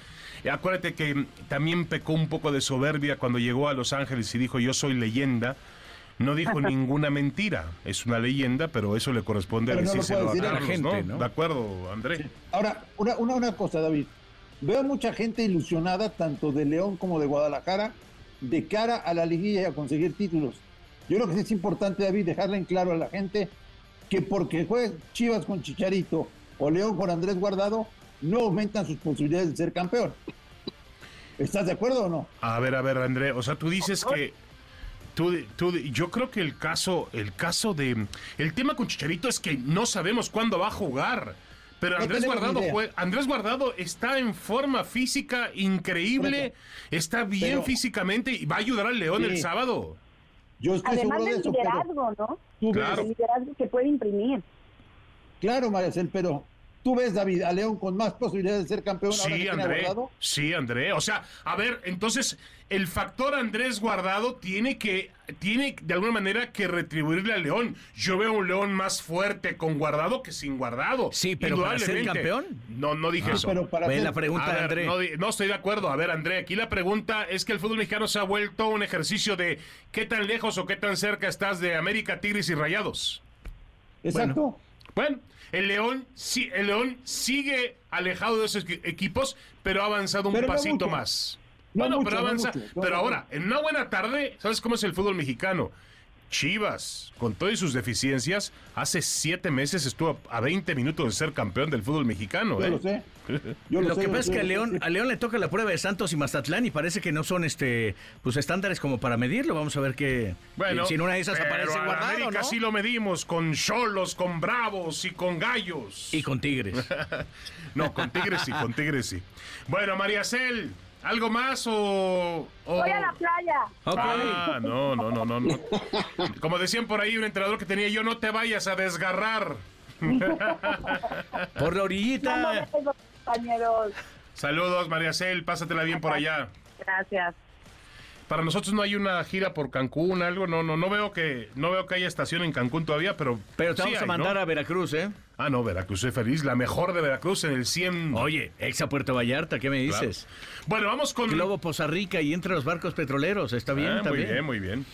acuérdate que también pecó un poco de soberbia cuando llegó a Los Ángeles y dijo yo soy leyenda no dijo ninguna mentira. Es una leyenda, pero eso le corresponde a decírselo a la gente, ¿no? De acuerdo, André. Ahora, una, una, una cosa, David. Veo mucha gente ilusionada, tanto de León como de Guadalajara, de cara a la liguilla y a conseguir títulos. Yo creo que es importante, David, dejarle en claro a la gente que porque juegue Chivas con Chicharito o León con Andrés Guardado, no aumentan sus posibilidades de ser campeón. ¿Estás de acuerdo o no? A ver, a ver, André, o sea, tú dices que tú, tú, yo creo que el caso, el caso de, el tema con Chicharito es que no sabemos cuándo va a jugar. Pero No Andrés Guardado, ni idea. jue- Andrés Guardado está en forma física increíble, está bien Pero- físicamente y va a ayudar al León Sí. el sábado. Yo estoy Además seguro de del eso, pero liderazgo, ¿no? tú ves, Claro. El liderazgo que puede imprimir. claro, Maricel, pero tú ves, David, a León con más posibilidades de ser campeón ahora que Sí, tiene a André. Guardado. Sí, André. O sea, a ver, entonces el factor Andrés Guardado tiene que, tiene de alguna manera que retribuirle al León. Yo veo un León más fuerte con Guardado que sin Guardado. Sí, pero para ser campeón. No, no dije Sí, eso. pero para la pregunta A de ver, André. no, estoy de acuerdo. A ver, André, aquí la pregunta es que el fútbol mexicano se ha vuelto un ejercicio de qué tan lejos o qué tan cerca estás de América, Tigres y Rayados. Exacto. Bueno, el León, sí, el León sigue alejado de esos equi- equipos, pero ha avanzado un Pero pasito más. No bueno, mucho, pero no avanza. mucho, pero ahora, en una buena tarde, ¿sabes cómo es el fútbol mexicano? Chivas, con todas sus deficiencias, hace siete meses estuvo a 20 minutos de ser campeón del fútbol mexicano. Yo ¿eh? lo sé. Yo Lo sé, que pasa es sé, que a León, sé. a León le toca la prueba de Santos y Mazatlán y parece que no son este pues estándares como para medirlo. Vamos a ver qué. Bueno, si en una de esas aparece guardado, América ¿no? sí lo medimos con cholos, con bravos y con gallos. Y con Tigres. No, con Tigres sí, con Tigres sí. Bueno, María Cel, ¿algo más o...? o- Voy a la playa. Ah, no, no, no, no, no. Como decían por ahí un entrenador que tenía yo, no te vayas a desgarrar. Por la No orillita. compañeros. Saludos, María Cel, pásatela bien por allá. Gracias. Para nosotros no hay una gira por Cancún, algo, no, no, no veo que, no veo que haya estación en Cancún todavía, pero. Pero te sí vamos a mandar ¿no? a Veracruz, ¿eh? Ah, no, Veracruz, soy feliz, la mejor de Veracruz en el 100. Oye, ex a Puerto Vallarta, ¿qué me Claro. dices? Bueno, vamos con. Globo Poza Rica y entre los barcos petroleros. Está bien, Ah, está muy bien. bien, muy bien.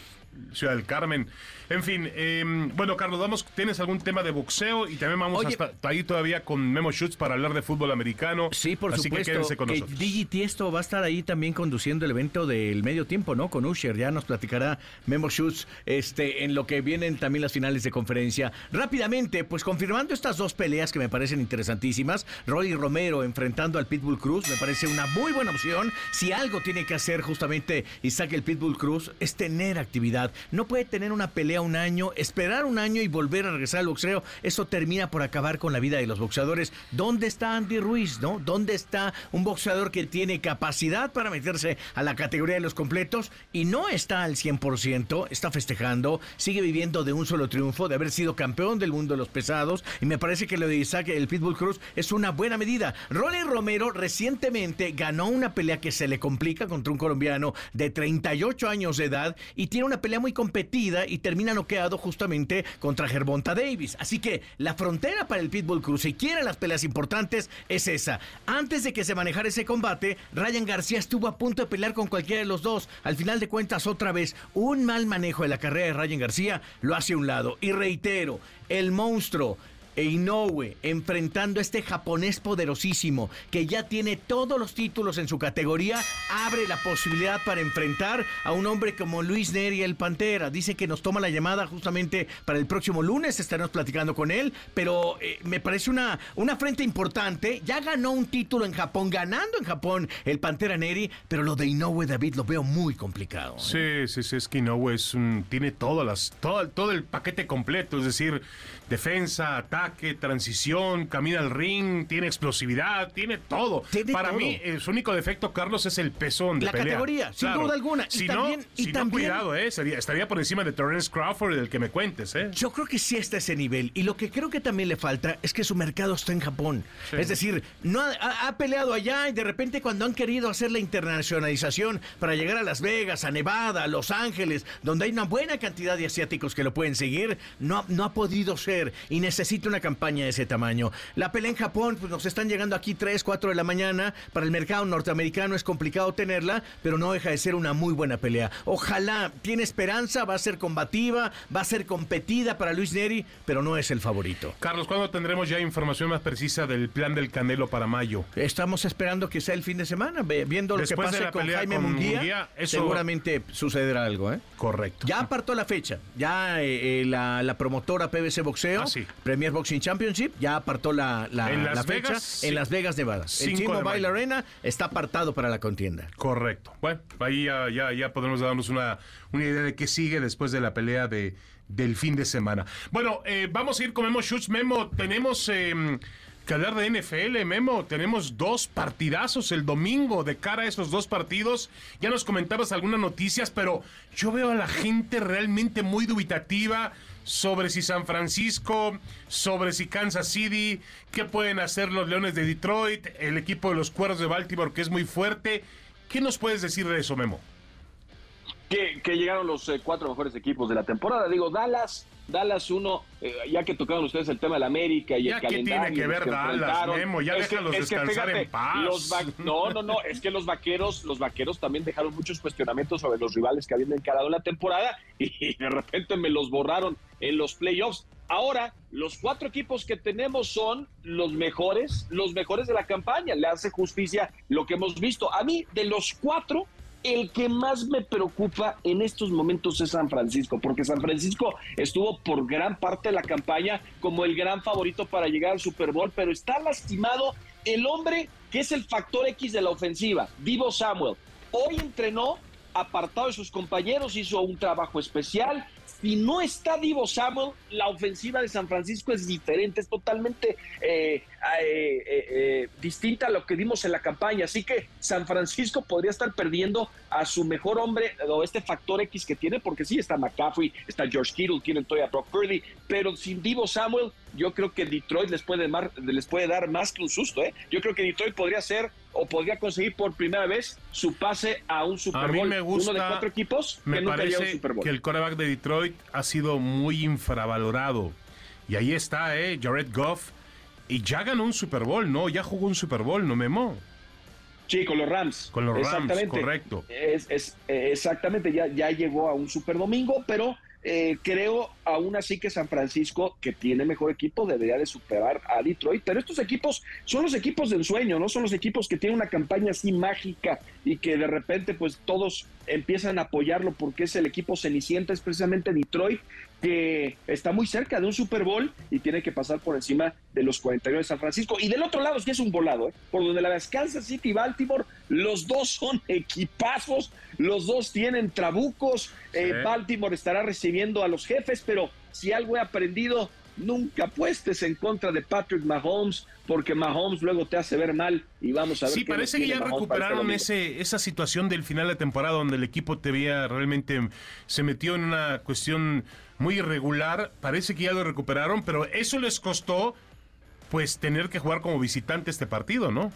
Ciudad del Carmen. En fin, eh, bueno, Carlos, vamos, ¿tienes algún tema de boxeo? Y también vamos Oye. hasta ahí todavía con Memo Schutz para hablar de fútbol americano. Sí, por Así supuesto. que quédense con que nosotros. Digi Tiesto va a estar ahí también conduciendo el evento del medio tiempo, ¿no? Con Usher. Ya nos platicará Memo Schutz este, en lo que vienen también las finales de conferencia. Rápidamente, pues confirmando estas dos peleas que me parecen interesantísimas. Rolly Romero enfrentando al Pitbull Cruz me parece una muy buena opción. Si algo tiene que hacer justamente Isaac el Pitbull Cruz es tener actividad. No puede tener una pelea un año, esperar un año y volver a regresar al boxeo. Eso termina por acabar con la vida de los boxeadores. ¿Dónde está Andy Ruiz, no? ¿Dónde está un boxeador que tiene capacidad para meterse a la categoría de los completos y no está al 100%? Está festejando, sigue viviendo de un solo triunfo, de haber sido campeón del mundo de los pesados y me parece que lo de Isaac, el Pitbull Cruz, es una buena medida. Rolly Romero recientemente ganó una pelea que se le complica contra un colombiano de 38 años de edad y tiene una pelea muy competida y termina noqueado justamente contra Gervonta Davis. Así que la frontera para el Pitbull Cruz, si quiere las peleas importantes, es esa. Antes de que se manejara ese combate, Ryan García estuvo a punto de pelear con cualquiera de los dos. Al final de cuentas, otra vez, un mal manejo de la carrera de Ryan García lo hace a un lado. Y reitero, el monstruo e Inoue enfrentando a este japonés poderosísimo que ya tiene todos los títulos en su categoría, abre la posibilidad para enfrentar a un hombre como Luis Neri el Pantera. Dice que nos toma la llamada justamente para el próximo lunes, estaremos platicando con él, pero eh, me parece una, una frente importante. Ya ganó un título en Japón, ganando en Japón el Pantera Neri, pero lo de Inoue David lo veo muy complicado. ¿eh? Sí, sí, sí, es que Inoue es un, tiene todas las, todo, todo el paquete completo, es decir, defensa, ataque, transición, camina al ring, tiene explosividad, tiene todo. Tiene Para todo. mí, eh, su único defecto, Carlos, es el peso donde La pelea. categoría, sin duda alguna. Y Si también- no, y si también- no, cuidado, eh, sería- estaría por encima de Terence Crawford, del que me cuentes, ¿eh? Yo creo que sí está ese nivel. Y lo que creo que también le falta es que su mercado está en Japón. Es decir, no ha, ha- ha peleado allá y de repente cuando han querido hacer la internacionalización para llegar a Las Vegas, a Nevada, a Los Ángeles, donde hay una buena cantidad de asiáticos que lo pueden seguir, no ha podido ser y necesita una campaña de ese tamaño. La pelea en Japón, pues nos están llegando aquí 3, 4 de la mañana. Para el mercado norteamericano es complicado tenerla, pero no deja de ser una muy buena pelea. Ojalá, tiene esperanza, va a ser combativa, va a ser competida para Luis Neri, pero no es el favorito. Carlos, ¿cuándo tendremos ya información más precisa del plan del Canelo para mayo? Estamos esperando que sea el fin de semana, viendo lo Después que de pase la con pelea Jaime con Munguía, Munguía, eso- seguramente sucederá algo, ¿eh? Correcto. Ya apartó la fecha, ya eh, eh, la, la promotora PBC Boxeo, Ah. Premier Boxing Championship ya apartó la, la, En la Las fecha Vegas, en. Las Vegas, Nevada. El 5 Team de Mobile mayo. Arena está apartado para la contienda. Correcto. Bueno, ahí ya, ya, ya podemos darnos una, una idea de qué sigue después de la pelea de, del fin de semana. Bueno, eh, vamos a ir con Memo Schutz. Memo, tenemos eh, que hablar de NFL, Memo. Tenemos dos partidazos el domingo de cara a esos dos partidos. Ya nos comentabas algunas noticias, pero yo veo a la gente realmente muy dubitativa sobre si San Francisco, sobre si Kansas City, qué pueden hacer los Leones de Detroit, el equipo de los Cuervos de Baltimore que es muy fuerte. ¿Qué nos puedes decir de eso, Memo? que, que llegaron los eh, cuatro mejores equipos de la temporada. Digo, Dallas, Dallas uno, eh, ya que tocaron ustedes el tema del América y Ya el calendario. tiene que ver Dallas. Memo, ya Es que- déjalos que descansar fíjate, en paz. los no, no, no, es que los vaqueros, los vaqueros también dejaron muchos cuestionamientos sobre los rivales que habían encarado en la temporada y de repente me los borraron en los playoffs. Ahora, los cuatro equipos que tenemos son los mejores, los mejores de la campaña. Le hace justicia lo que hemos visto. A mí, de los cuatro, el que más me preocupa en estos momentos es San Francisco, porque San Francisco estuvo por gran parte de la campaña como el gran favorito para llegar al Super Bowl, pero está lastimado el hombre que es el factor X de la ofensiva, Divo Samuel. Hoy entrenó apartado de sus compañeros, hizo un trabajo especial. Si no está Divo Samuel, la ofensiva de San Francisco es diferente, es totalmente eh, eh, eh, eh, distinta a lo que vimos en la campaña. Así que San Francisco podría estar perdiendo a su mejor hombre o este factor X que tiene, porque sí, está McCaffrey, está George Kittle, tienen todavía a Brock Purdy, pero sin Divo Samuel, yo creo que Detroit les puede, mar- les puede dar más que un susto. ¿eh? Yo creo que Detroit podría ser o podría conseguir por primera vez su pase a un Super A Bowl. mí me gusta. Uno de cuatro equipos Me que nunca llegó a un parece Super Bowl. que el coreback de Detroit ha sido muy infravalorado. Y ahí está, ¿eh? Jared Goff. Y ya ganó un Super Bowl, ¿no? Ya jugó un Super Bowl, ¿no, Memo? Sí, con los Rams. Con los Rams, Exactamente. correcto. Es, es- eh, exactamente, ya, ya llegó a un Super Domingo, pero eh, creo aún así que San Francisco, que tiene mejor equipo, debería de superar a Detroit. Pero estos equipos son los equipos de ensueño, no son los equipos que tienen una campaña así mágica y que de repente pues todos empiezan a apoyarlo porque es el equipo cenicienta, es precisamente Detroit que está muy cerca de un Super Bowl y tiene que pasar por encima de los 49 de San Francisco. Y del otro lado es que es un volado, ¿eh? por donde la ves Kansas City y Baltimore, los dos son equipazos, los dos tienen trabucos, eh. Baltimore estará recibiendo a los jefes, pero si algo he aprendido, nunca apuestes en contra de Patrick Mahomes, porque Mahomes luego te hace ver mal y vamos a ver. Sí, qué parece que ya Mahomes este recuperaron ese, esa situación del final de temporada donde el equipo te veía realmente se metió en una cuestión muy irregular. Parece que ya lo recuperaron, pero eso les costó pues tener que jugar como visitante este partido, ¿no?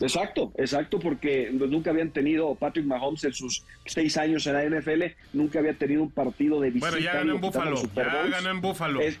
Exacto, exacto, porque nunca habían tenido Patrick Mahomes en sus seis años en la NFL, nunca había tenido un partido de visita. Bueno, ya ganó en Búfalo, ya ganó en Búfalo. Es-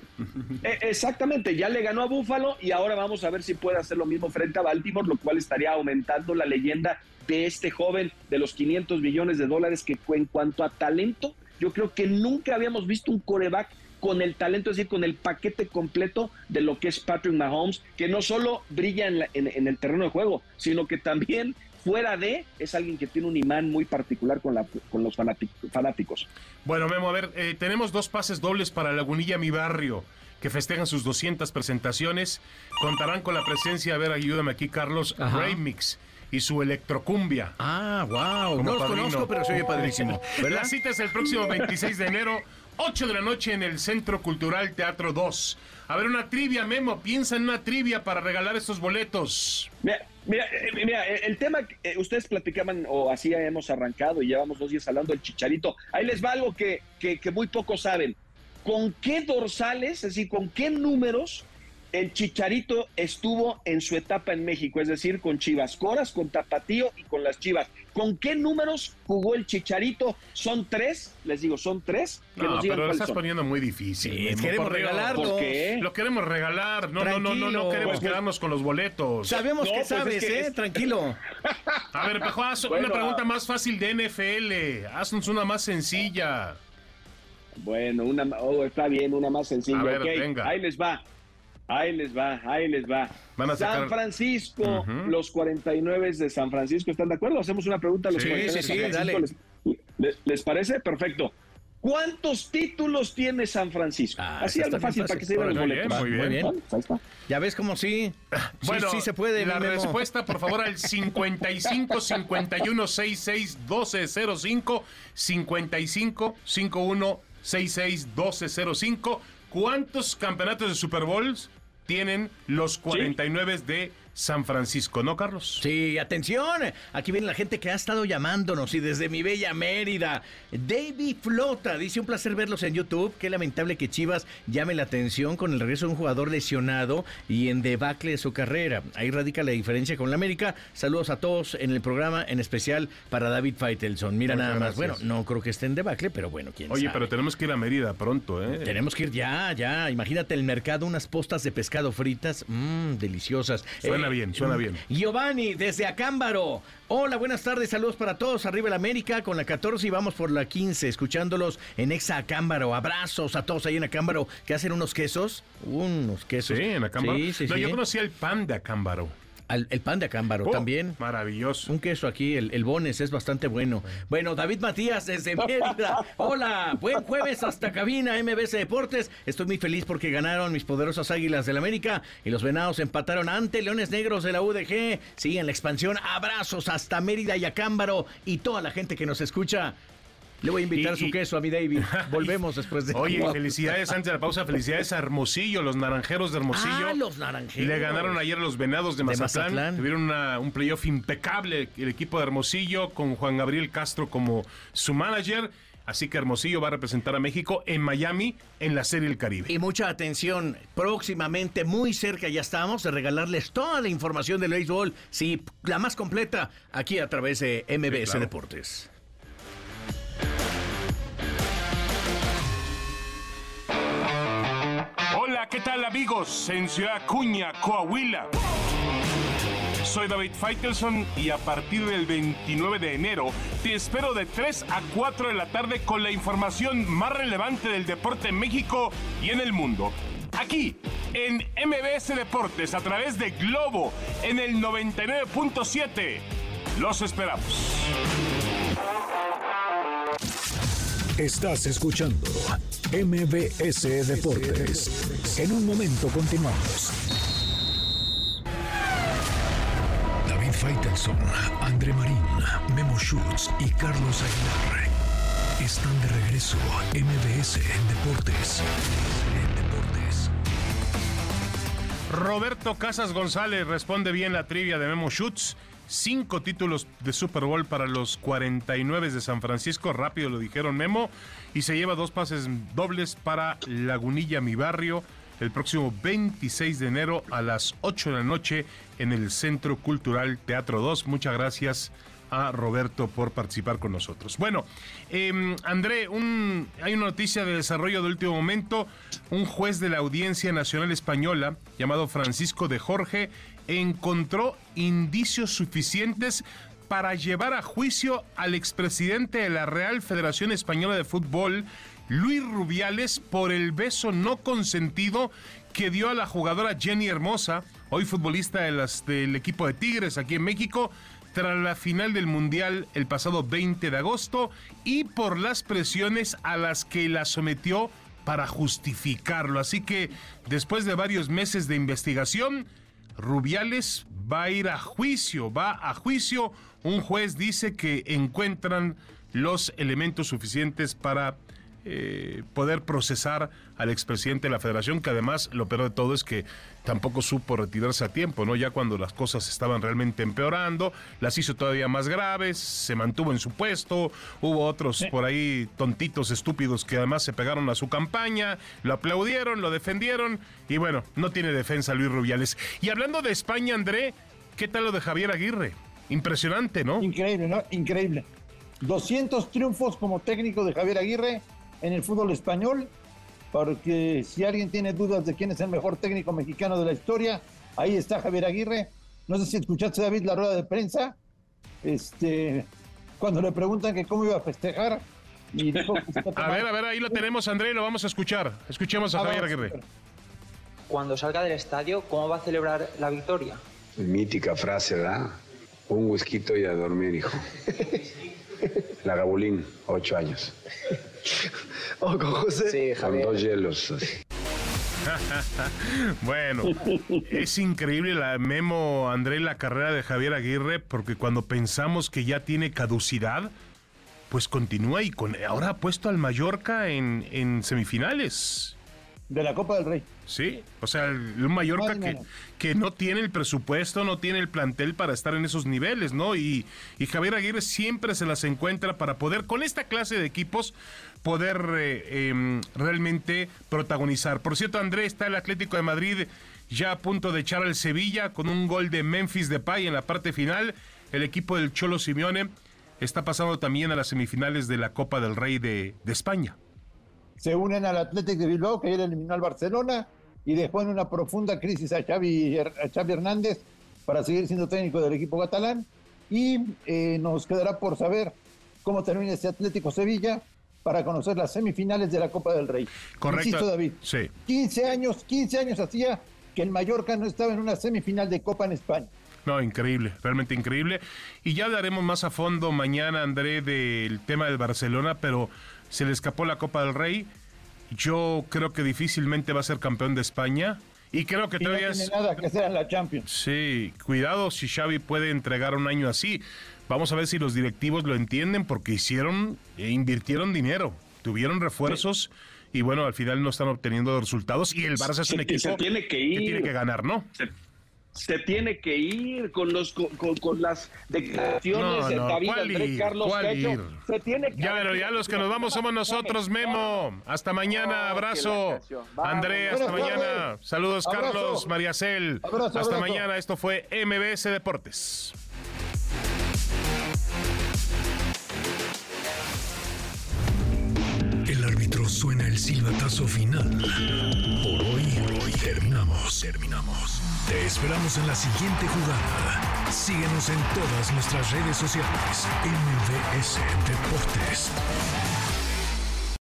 exactamente, ya le ganó a Búfalo y ahora vamos a ver si puede hacer lo mismo frente a Baltimore, lo cual estaría aumentando la leyenda de este joven de los 500 millones de dólares que en cuanto a talento, yo creo que nunca habíamos visto un coreback con el talento, es decir, con el paquete completo de lo que es Patrick Mahomes, que no solo brilla en, la- en- en el terreno de juego, sino que también fuera de, es alguien que tiene un imán muy particular con, la, con los fanátic- fanáticos. Bueno, Memo, a ver, eh, tenemos dos pases dobles para Lagunilla, mi barrio, que festejan sus 200 presentaciones. Contarán con la presencia, a ver, ayúdame aquí, Carlos. Remix y su electrocumbia. Ah, wow. Como No los padrino. conozco, pero se oye padrísimo. ¿Verdad? La cita es el próximo 26 de enero, 8 de la noche en el Centro Cultural Teatro 2. A ver, una trivia, Memo. Piensa en una trivia para regalar estos boletos. Mira, mira, eh, mira, eh, el tema que eh, ustedes platicaban, o así hemos arrancado y llevamos dos días hablando del chicharito. Ahí les va algo que, que, que muy pocos saben. ¿Con qué dorsales, es decir, con qué números el chicharito estuvo en su etapa en México? Es decir, con Chivas Coras, con Tapatío y con las Chivas. ¿Con qué números jugó el chicharito? Son tres, les digo, son tres. Que No, nos digan pero lo estás son. poniendo muy difícil. Sí, queremos regalarlo. ¿Por qué? Lo queremos regalar. No, no, no, no, no queremos Pues, quedarnos con los boletos. Sabemos No, que pues es sabes, que ¿eh? es- Tranquilo. A ver, Pejo, haz Bueno, una pregunta más fácil de NFL. Haznos una más sencilla. Bueno, una, oh, está bien, una más sencilla. A ver, ok. venga. Ahí les va. Ahí les va, ahí les va. Van a sacar- San Francisco, Ujú. los 49 de San Francisco, ¿están de acuerdo? Hacemos una pregunta a los Sí, 49 sí, de San sí, Francisco. dale. ¿Les, les- les parece? Perfecto. ¿Cuántos títulos tiene San Francisco? Ah, Así algo bien fácil para que se fácil. den los Muy bien, boletos. muy bien. Muy bien. Bueno, ahí está. Ya ves cómo sí. Bueno, sí se puede. La respuesta, por favor, al 55 51 66 12 05 55 51 66 12 05. ¿Cuántos campeonatos de Super Bowls tienen los 49 de San Francisco, no, Carlos? Sí, atención. Aquí viene la gente que ha estado llamándonos y desde mi bella Mérida. David Flota dice un placer verlos en YouTube. Qué lamentable que Chivas llame la atención con el regreso de un jugador lesionado y en debacle de su carrera. Ahí radica la diferencia con la América. Saludos a todos en el programa, en especial para David Faitelson. Mira Muchas nada más. gracias. Bueno, no creo que esté en debacle, pero bueno, quién Oye, sabe. pero tenemos que ir a Mérida pronto, ¿eh? Tenemos que ir ya, ya. Imagínate el mercado, unas postas de pescado fritas, mmm, deliciosas. Suena bien, suena bien. Giovanni, desde Acámbaro. Hola, buenas tardes, saludos para todos. Arriba el América con la 14 y vamos por la 15, escuchándolos en Exa Acámbaro. Abrazos a todos ahí en Acámbaro que hacen unos quesos. Unos quesos. Sí, en Acámbaro. Sí, sí, no, sí. yo conocía el pan de Acámbaro. Al- el pan de Acámbaro Oh, también. Maravilloso. Un queso aquí, el, el Bones es bastante bueno. Bueno, David Matías desde Mérida. Hola, buen jueves hasta cabina MBC Deportes. Estoy muy feliz porque ganaron mis poderosas Águilas del América y los Venados empataron ante Leones Negros de la UDG. Sí, en la expansión. Abrazos hasta Mérida y Acámbaro y toda la gente que nos escucha. Le voy a invitar Y- su y- queso a mi David. Volvemos después de... Oye, felicidades antes de la pausa, felicidades a Hermosillo, los naranjeros de Hermosillo. Ah, los naranjeros. Le ganaron ayer a los venados de De Mazatlán. Mazatlán. Tuvieron una- un playoff impecable el equipo de Hermosillo con Juan Gabriel Castro como su manager. Así que Hermosillo va a representar a México en Miami en la Serie del Caribe. Y mucha atención, próximamente, muy cerca ya estamos de regalarles toda la información del béisbol, sí, la más completa, aquí a través de MBS Sí, claro. Deportes. ¿Qué tal amigos? En Ciudad Acuña, Coahuila. Soy David Faitelson y a partir del 29 de enero te espero de 3 a 4 de la tarde con la información más relevante del deporte en México y en el mundo. Aquí, en MBS Deportes, a través de Globo, en el 99.7. Los esperamos. Estás escuchando MBS Deportes. En un momento continuamos. David Faitelson, André Marín, Memo Schutz y Carlos Aguilar están de regreso a MBS Deportes. Roberto Casas González responde bien la trivia de Memo Schutz. Cinco títulos de Super Bowl para los 49 de San Francisco. Rápido lo dijeron Memo. Y se lleva dos pases dobles para Lagunilla, mi barrio. El próximo 26 de enero a las 8 de la noche en el Centro Cultural Teatro 2. Muchas gracias a Roberto por participar con nosotros. Bueno, eh, André, un, hay una noticia de desarrollo de último momento. Un juez de la Audiencia Nacional Española, llamado Francisco de Jorge, encontró indicios suficientes para llevar a juicio al expresidente de la Real Federación Española de Fútbol, Luis Rubiales, por el beso no consentido que dio a la jugadora Jenny Hermosa, hoy futbolista del equipo de Tigres aquí en México, tras la final del Mundial el pasado 20 de agosto y por las presiones a las que la sometió para justificarlo. Así que después de varios meses de investigación, Rubiales va a ir a juicio, va a juicio. Un juez dice que encuentran los elementos suficientes para eh, poder procesar al expresidente de la federación, que además lo peor de todo es que tampoco supo retirarse a tiempo, ¿no? Ya cuando las cosas estaban realmente empeorando, las hizo todavía más graves, se mantuvo en su puesto, hubo otros por ahí tontitos, estúpidos, que además se pegaron a su campaña, lo aplaudieron, lo defendieron, y bueno, no tiene defensa Luis Rubiales. Y hablando de España, André, ¿qué tal lo de Javier Aguirre? Impresionante, ¿no? Increíble, ¿no? Increíble. 200 triunfos como técnico de Javier Aguirre en el fútbol español, porque si alguien tiene dudas de quién es el mejor técnico mexicano de la historia, ahí está Javier Aguirre. No sé si escuchaste, David, la rueda de prensa, este, cuando le preguntan que cómo iba a festejar, y dijo que A ver, a ver, ahí lo tenemos, André, lo vamos a escuchar. Escuchemos a Ah, Javier Aguirre. Cuando salga del estadio, ¿cómo va a celebrar la victoria? Mítica frase, ¿verdad? Un whisky y a dormir, hijo. La Gabulín, ocho años. O con José. Sí, Con Javier. dos hielos. así. Bueno, es increíble la memo, André, la carrera de Javier Aguirre, porque cuando pensamos que ya tiene caducidad, pues continúa y con, ahora ha puesto al Mallorca en, en semifinales. De la Copa del Rey. Sí, o sea, el, un Mallorca que, no tiene el presupuesto, no tiene el plantel para estar en esos niveles, ¿no? Y, y Javier Aguirre siempre se las encuentra para poder, con esta clase de equipos, poder eh, em, realmente protagonizar. Por cierto, André, está el Atlético de Madrid ya a punto de echar al Sevilla con un gol de Memphis Depay en la parte final. El equipo del Cholo Simeone está pasando también a las semifinales de la Copa del Rey de, España. Se unen al Athletic de Bilbao, que ayer eliminó al Barcelona y dejó en una profunda crisis a Xavi, a Xavi Hernández para seguir siendo técnico del equipo catalán. Y eh, nos quedará por saber cómo termina este Atlético Sevilla para conocer las semifinales de la Copa del Rey. Correcto. Insisto, David. Sí. 15 años, 15 años hacía que el Mallorca no estaba en una semifinal de Copa en España. No, increíble, realmente increíble. Y ya hablaremos más a fondo mañana, André, del tema del Barcelona, pero se le escapó la Copa del Rey. Yo creo que difícilmente va a ser campeón de España. Y creo que Y no todavía tiene es... nada que hacer en la Champions. Sí, cuidado si Xavi puede entregar un año así. Vamos a ver si los directivos lo entienden porque hicieron e invirtieron dinero, tuvieron refuerzos y bueno, al final no están obteniendo resultados y el Barça es un Se- equipo se tiene que ir. tiene que ganar, ¿no? Se, se tiene que ir con los con, con- con las declaraciones No, de no, David ¿cuál Andrés ir? Carlos ¿Cuál Cacho. ir? Se tiene que Ya, pero ya los que nos vamos somos nosotros, Memo. Hasta mañana, que abrazo. André, hasta mañana. Saludos, Abrazo. Carlos, Mariacel. Abrazo, Hasta abrazo. mañana. Esto fue MBS Deportes. El silbatazo final. Por hoy, hoy terminamos, terminamos. Te esperamos en la siguiente jugada. Síguenos en todas nuestras redes sociales. MVS Deportes.